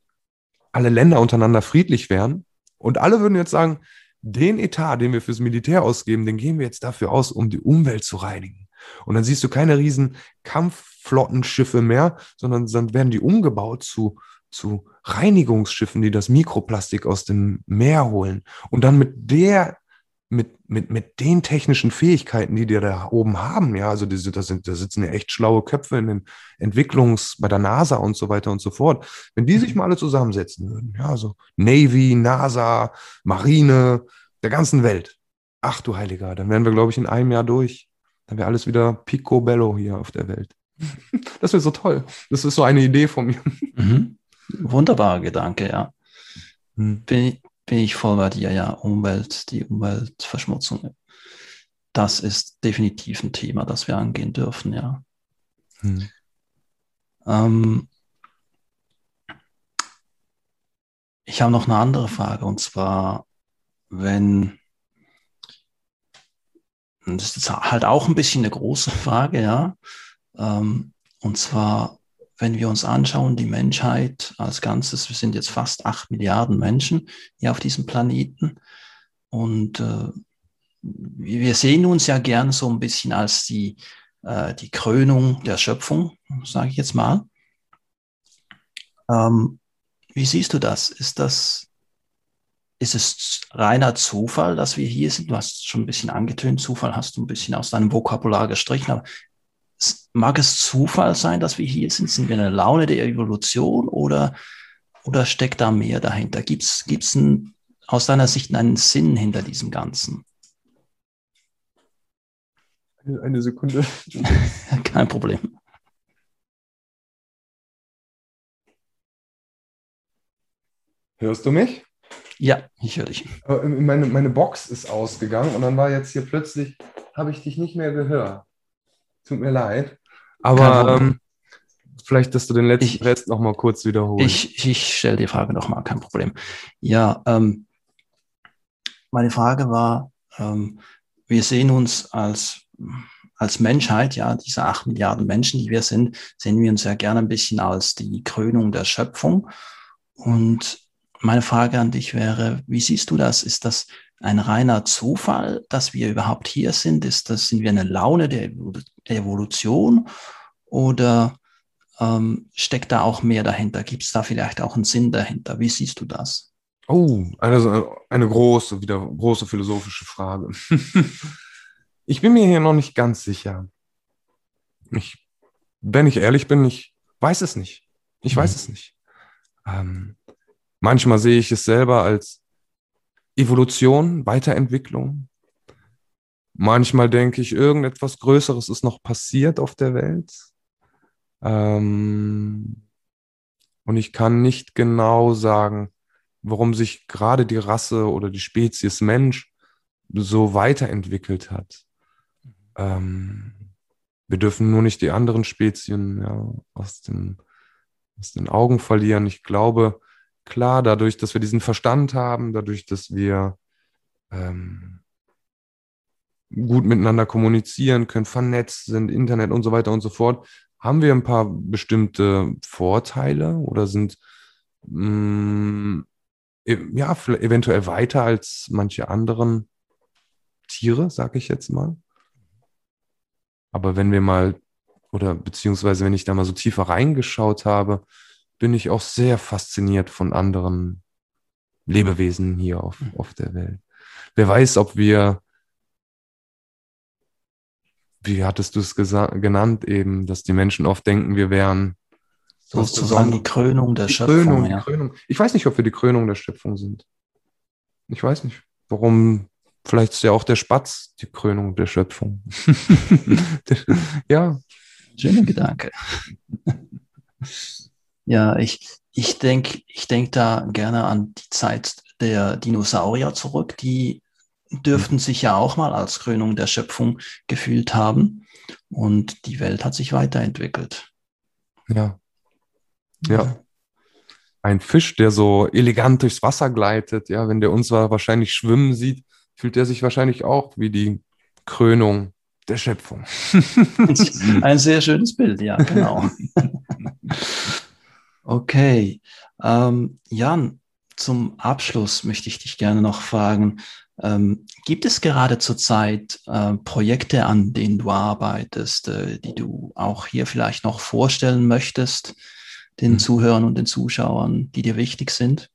alle Länder untereinander friedlich wären und alle würden jetzt sagen, den Etat, den wir fürs Militär ausgeben, den geben wir jetzt dafür aus, um die Umwelt zu reinigen. Und dann siehst du keine riesen Kampfflottenschiffe mehr, sondern dann werden die umgebaut zu, zu Reinigungsschiffen, die das Mikroplastik aus dem Meer holen und dann mit der mit, mit, mit den technischen Fähigkeiten, die die da oben haben, ja, also diese, da, sind, da sitzen ja echt schlaue Köpfe in den Entwicklungs, bei der NASA und so weiter und so fort. Wenn die sich mal alle zusammensetzen würden, ja, so Navy, NASA, Marine, der ganzen Welt. Ach du Heiliger, dann wären wir, glaube ich, in einem Jahr durch. Dann wäre alles wieder picobello hier auf der Welt. Das wäre so toll. Das ist so eine Idee von mir. Mhm. Wunderbarer Gedanke, ja. Hm. Bin, bin ich voll bei dir, ja. Umwelt, die Umweltverschmutzung. Das ist definitiv ein Thema, das wir angehen dürfen, ja. Hm. Ähm, ich habe noch eine andere Frage und zwar, wenn, das ist halt auch ein bisschen eine große Frage, ja. Ähm, und zwar, wenn wir uns anschauen, die Menschheit als Ganzes, wir sind jetzt fast acht Milliarden Menschen hier auf diesem Planeten. Und äh, wir sehen uns ja gern so ein bisschen als die, äh, die Krönung der Schöpfung, sage ich jetzt mal. Ähm, wie siehst du das? Ist das, ist es reiner Zufall, dass wir hier sind? Du hast schon ein bisschen angetönt, Zufall hast du ein bisschen aus deinem Vokabular gestrichen, aber mag es Zufall sein, dass wir hier sind? Sind wir eine Laune der Evolution oder, oder steckt da mehr dahinter? Gibt es aus deiner Sicht einen Sinn hinter diesem Ganzen? Eine Sekunde. Kein Problem. Hörst du mich? Ja, ich höre dich. Meine, meine Box ist ausgegangen und dann war jetzt hier plötzlich, habe ich dich nicht mehr gehört. Tut mir leid. Aber ähm, vielleicht, dass du den letzten ich, Rest noch mal kurz wiederholst. Ich, ich stelle die Frage noch mal, kein Problem. Ja, ähm, meine Frage war, ähm, wir sehen uns als, als Menschheit, ja, diese acht Milliarden Menschen, die wir sind, sehen wir uns ja gerne ein bisschen als die Krönung der Schöpfung. Und meine Frage an dich wäre, wie siehst du das? Ist das ein reiner Zufall, dass wir überhaupt hier sind? Ist das, sind wir eine Laune der Evolution oder ähm, steckt da auch mehr dahinter? Gibt es da vielleicht auch einen Sinn dahinter? Wie siehst du das? Oh, eine, eine große, wieder große philosophische Frage. ich bin mir hier noch nicht ganz sicher. Ich, wenn ich ehrlich bin, ich weiß es nicht. Ich weiß mhm. es nicht. Ähm, manchmal sehe ich es selber als Evolution, Weiterentwicklung. Manchmal denke ich, irgendetwas Größeres ist noch passiert auf der Welt. Ähm, und ich kann nicht genau sagen, warum sich gerade die Rasse oder die Spezies Mensch so weiterentwickelt hat. Ähm, wir dürfen nur nicht die anderen Spezien ja, aus, den, aus den Augen verlieren. Ich glaube, klar, dadurch, dass wir diesen Verstand haben, dadurch, dass wir ähm, gut miteinander kommunizieren können, vernetzt sind, Internet und so weiter und so fort, haben wir ein paar bestimmte Vorteile oder sind mh, mm, e, ja eventuell weiter als manche anderen Tiere, sage ich jetzt mal. Aber wenn wir mal oder beziehungsweise wenn ich da mal so tiefer reingeschaut habe, bin ich auch sehr fasziniert von anderen Lebewesen hier auf, mhm. auf der Welt. Wer weiß, ob wir, wie hattest du es genannt eben, dass die Menschen oft denken, wir wären sozusagen die Krönung der die Schöpfung. Krönung, ja. Krönung. Ich weiß nicht, ob wir die Krönung der Schöpfung sind. Ich weiß nicht. Warum, vielleicht ist ja auch der Spatz die Krönung der Schöpfung. ja. Schöner Gedanke. Ja, ich, ich denke ich denk da gerne an die Zeit der Dinosaurier zurück. Die dürften sich ja auch mal als Krönung der Schöpfung gefühlt haben. Und die Welt hat sich weiterentwickelt. Ja. Ja. Ein Fisch, der so elegant durchs Wasser gleitet, ja, wenn der uns wahrscheinlich schwimmen sieht, fühlt er sich wahrscheinlich auch wie die Krönung der Schöpfung. Ein sehr schönes Bild, ja, genau. Okay. Ähm, Jan, zum Abschluss möchte ich dich gerne noch fragen, ähm, gibt es gerade zurzeit äh, Projekte, an denen du arbeitest, äh, die du auch hier vielleicht noch vorstellen möchtest, den mhm. Zuhörern und den Zuschauern, die dir wichtig sind?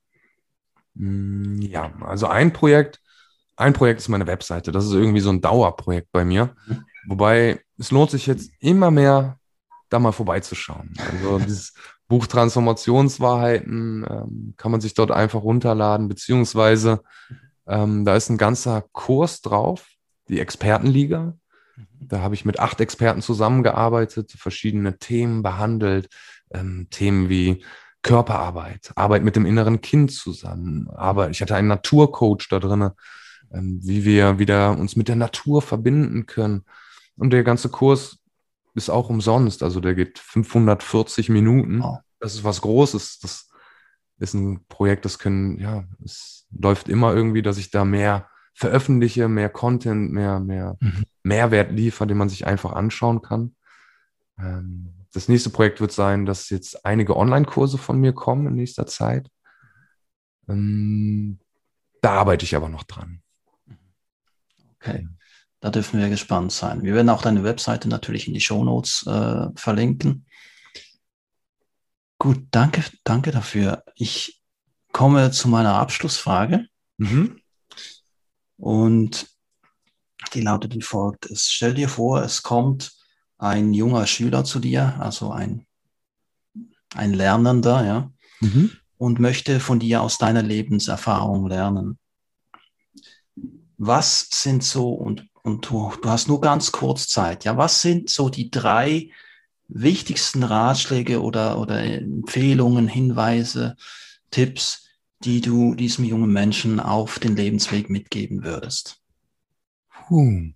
Mm, ja, also ein Projekt, ein Projekt ist meine Webseite. Das ist irgendwie so ein Dauerprojekt bei mir. Mhm. Wobei es lohnt sich jetzt immer mehr, da mal vorbeizuschauen. Also dieses Buch Transformationswahrheiten ähm, kann man sich dort einfach runterladen, beziehungsweise ähm, da ist ein ganzer Kurs drauf, die Expertenliga. Da habe ich mit acht Experten zusammengearbeitet, verschiedene Themen behandelt, ähm, Themen wie Körperarbeit, Arbeit mit dem inneren Kind zusammen, aber ich hatte einen Naturcoach da drin, ähm, wie wir wieder uns mit der Natur verbinden können. Und der ganze Kurs ist auch umsonst, also der geht 540 Minuten. Oh. Das ist was Großes. Das ist ein Projekt, das können, ja, es läuft immer irgendwie, dass ich da mehr veröffentliche, mehr Content, mehr, mehr mhm. Mehrwert liefere, den man sich einfach anschauen kann. Ähm, das nächste Projekt wird sein, dass jetzt einige Online-Kurse von mir kommen in nächster Zeit. Ähm, da arbeite ich aber noch dran. Okay, da dürfen wir gespannt sein. Wir werden auch deine Webseite natürlich in die Show Notes äh, verlinken. Gut, danke, danke dafür. Ich komme zu meiner Abschlussfrage. Mhm. Und die lautet wie folgt. Es stell dir vor, es kommt ein junger Schüler zu dir, also ein, ein Lernender, ja, mhm. und möchte von dir aus deiner Lebenserfahrung lernen. Was sind so, und, und du, du hast nur ganz kurz Zeit, ja, was sind so die drei wichtigsten Ratschläge oder, oder Empfehlungen, Hinweise, Tipps, die du diesem jungen Menschen auf den Lebensweg mitgeben würdest? Puh.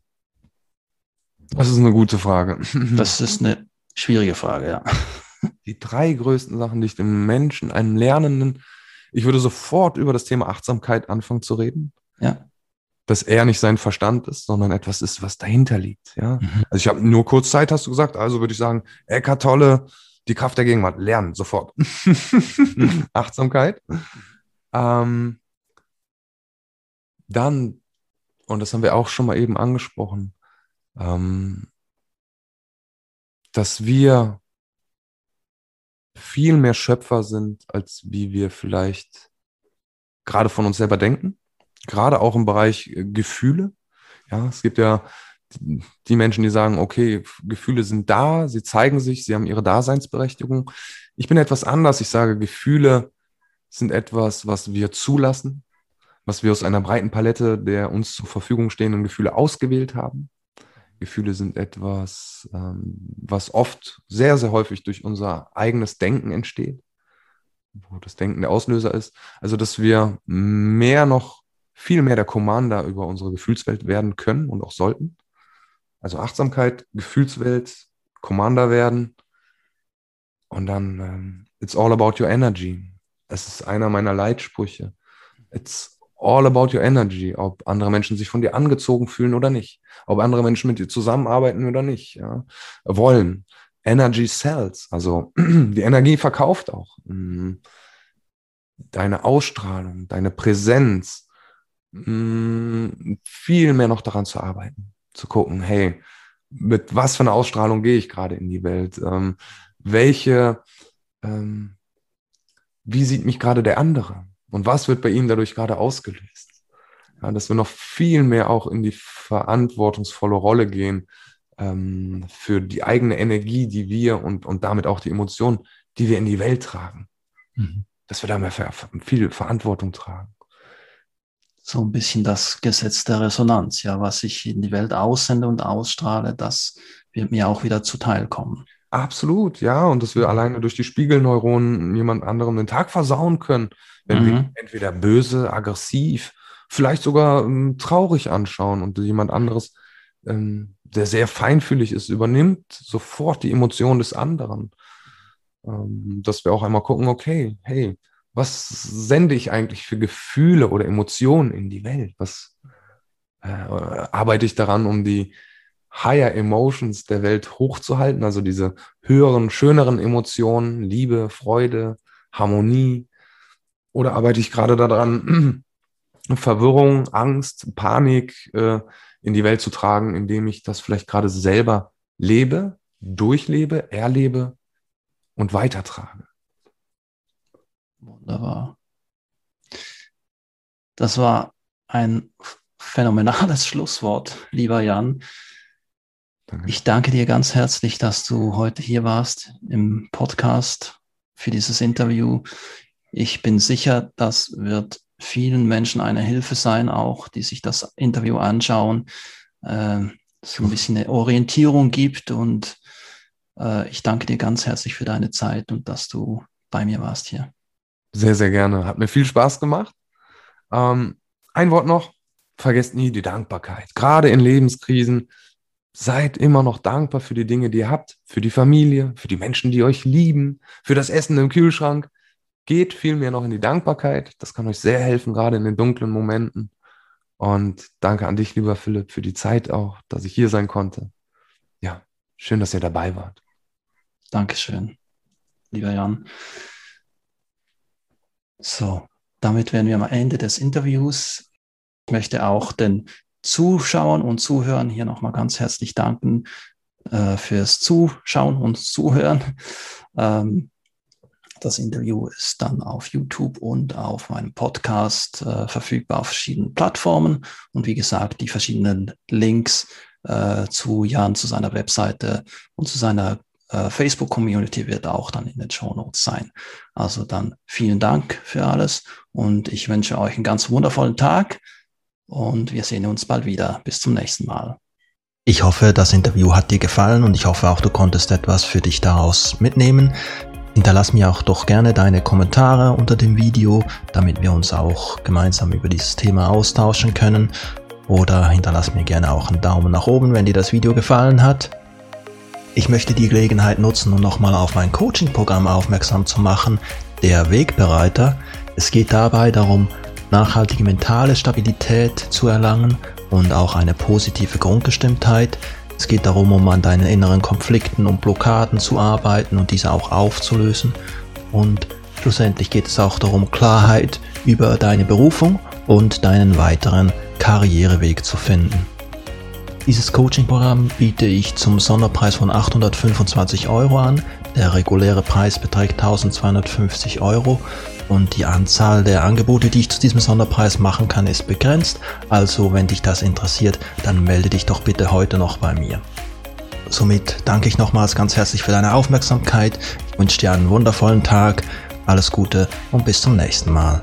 Das ist eine gute Frage. Das ist eine schwierige Frage, ja. Die drei größten Sachen, die ich dem Menschen, einem Lernenden, ich würde sofort über das Thema Achtsamkeit anfangen zu reden. Ja dass er nicht sein Verstand ist, sondern etwas ist, was dahinter liegt. Ja, mhm. also ich habe nur kurz Zeit, hast du gesagt. Also würde ich sagen, Eckart Tolle, die Kraft der Gegenwart, lernen sofort. Achtsamkeit. Ähm, dann, und das haben wir auch schon mal eben angesprochen, ähm, dass wir viel mehr Schöpfer sind, als wie wir vielleicht gerade von uns selber denken gerade auch im Bereich äh, Gefühle. Ja, es gibt ja die Menschen, die sagen, okay, Gefühle sind da, sie zeigen sich, sie haben ihre Daseinsberechtigung. Ich bin etwas anders. Ich sage, Gefühle sind etwas, was wir zulassen, was wir aus einer breiten Palette der uns zur Verfügung stehenden Gefühle ausgewählt haben. Gefühle sind etwas, ähm, was oft sehr, sehr häufig durch unser eigenes Denken entsteht, wo das Denken der Auslöser ist. Also, dass wir mehr noch viel mehr der Commander über unsere Gefühlswelt werden können und auch sollten. Also Achtsamkeit, Gefühlswelt, Commander werden. Und dann, ähm, it's all about your energy. Es ist einer meiner Leitsprüche. It's all about your energy, ob andere Menschen sich von dir angezogen fühlen oder nicht, ob andere Menschen mit dir zusammenarbeiten oder nicht, ja, wollen. Energy sells, also die Energie verkauft auch. Mm. Deine Ausstrahlung, deine Präsenz, viel mehr noch daran zu arbeiten, zu gucken, hey, mit was für einer Ausstrahlung gehe ich gerade in die Welt? Ähm, welche, ähm, wie sieht mich gerade der andere? Und was wird bei ihm dadurch gerade ausgelöst? Ja, dass wir noch viel mehr auch in die verantwortungsvolle Rolle gehen ähm, für die eigene Energie, die wir und, und damit auch die Emotionen, die wir in die Welt tragen. Mhm. Dass wir da mehr viel Verantwortung tragen so ein bisschen das Gesetz der Resonanz. Ja, was ich in die Welt aussende und ausstrahle, das wird mir auch wieder zuteilkommen. Absolut, ja. Und dass wir mhm. alleine durch die Spiegelneuronen jemand anderem den Tag versauen können, wenn mhm. wir entweder böse, aggressiv, vielleicht sogar ähm, traurig anschauen und jemand anderes, ähm, der sehr feinfühlig ist, übernimmt sofort die Emotion des anderen. Ähm, dass wir auch einmal gucken, okay, hey, was sende ich eigentlich für Gefühle oder Emotionen in die Welt? Was äh, arbeite ich daran, um die Higher Emotions der Welt hochzuhalten, also diese höheren, schöneren Emotionen, Liebe, Freude, Harmonie? Oder arbeite ich gerade daran, Verwirrung, Angst, Panik äh, in die Welt zu tragen, indem ich das vielleicht gerade selber lebe, durchlebe, erlebe und weitertrage? Wunderbar. Das war ein phänomenales Schlusswort, lieber Jan. Danke. Ich danke dir ganz herzlich, dass du heute hier warst im Podcast für dieses Interview. Ich bin sicher, das wird vielen Menschen eine Hilfe sein, auch die sich das Interview anschauen. Ähm, es ein bisschen eine Orientierung gibt. Und äh, ich danke dir ganz herzlich für deine Zeit und dass du bei mir warst hier. Sehr, sehr gerne. Hat mir viel Spaß gemacht. Ähm, ein Wort noch. Vergesst nie die Dankbarkeit. Gerade in Lebenskrisen. Seid immer noch dankbar für die Dinge, die ihr habt, für die Familie, für die Menschen, die euch lieben, für das Essen im Kühlschrank. Geht vielmehr noch in die Dankbarkeit. Das kann euch sehr helfen, gerade in den dunklen Momenten. Und danke an dich, lieber Philipp, für die Zeit auch, dass ich hier sein konnte. Ja, schön, dass ihr dabei wart. Dankeschön, lieber Jan. So, damit wären wir am Ende des Interviews. Ich möchte auch den Zuschauern und Zuhörern hier nochmal ganz herzlich danken äh, fürs Zuschauen und Zuhören. Ähm, das Interview ist dann auf YouTube und auf meinem Podcast äh, verfügbar auf verschiedenen Plattformen. Und wie gesagt, die verschiedenen Links äh, zu Jan, zu seiner Webseite und zu seiner äh, Facebook-Community wird auch dann in den Show Notes sein. Also dann vielen Dank für alles und ich wünsche euch einen ganz wundervollen Tag und wir sehen uns bald wieder. Bis zum nächsten Mal. Ich hoffe, das Interview hat dir gefallen und ich hoffe auch, du konntest etwas für dich daraus mitnehmen. Hinterlass mir auch doch gerne deine Kommentare unter dem Video, damit wir uns auch gemeinsam über dieses Thema austauschen können. Oder hinterlass mir gerne auch einen Daumen nach oben, wenn dir das Video gefallen hat. Ich möchte die Gelegenheit nutzen, um nochmal auf mein Coaching-Programm aufmerksam zu machen, der Wegbereiter. Es geht dabei darum, nachhaltige mentale Stabilität zu erlangen und auch eine positive Grundgestimmtheit, es geht darum, um an deinen inneren Konflikten und Blockaden zu arbeiten und diese auch aufzulösen. Und schlussendlich geht es auch darum, Klarheit über deine Berufung und deinen weiteren Karriereweg zu finden. Dieses Coaching-Programm biete ich zum Sonderpreis von 825 Euro an. Der reguläre Preis beträgt 1250 Euro und die Anzahl der Angebote, die ich zu diesem Sonderpreis machen kann, ist begrenzt. Also wenn dich das interessiert, dann melde dich doch bitte heute noch bei mir. Somit danke ich nochmals ganz herzlich für deine Aufmerksamkeit. Ich wünsche dir einen wundervollen Tag, alles Gute und bis zum nächsten Mal.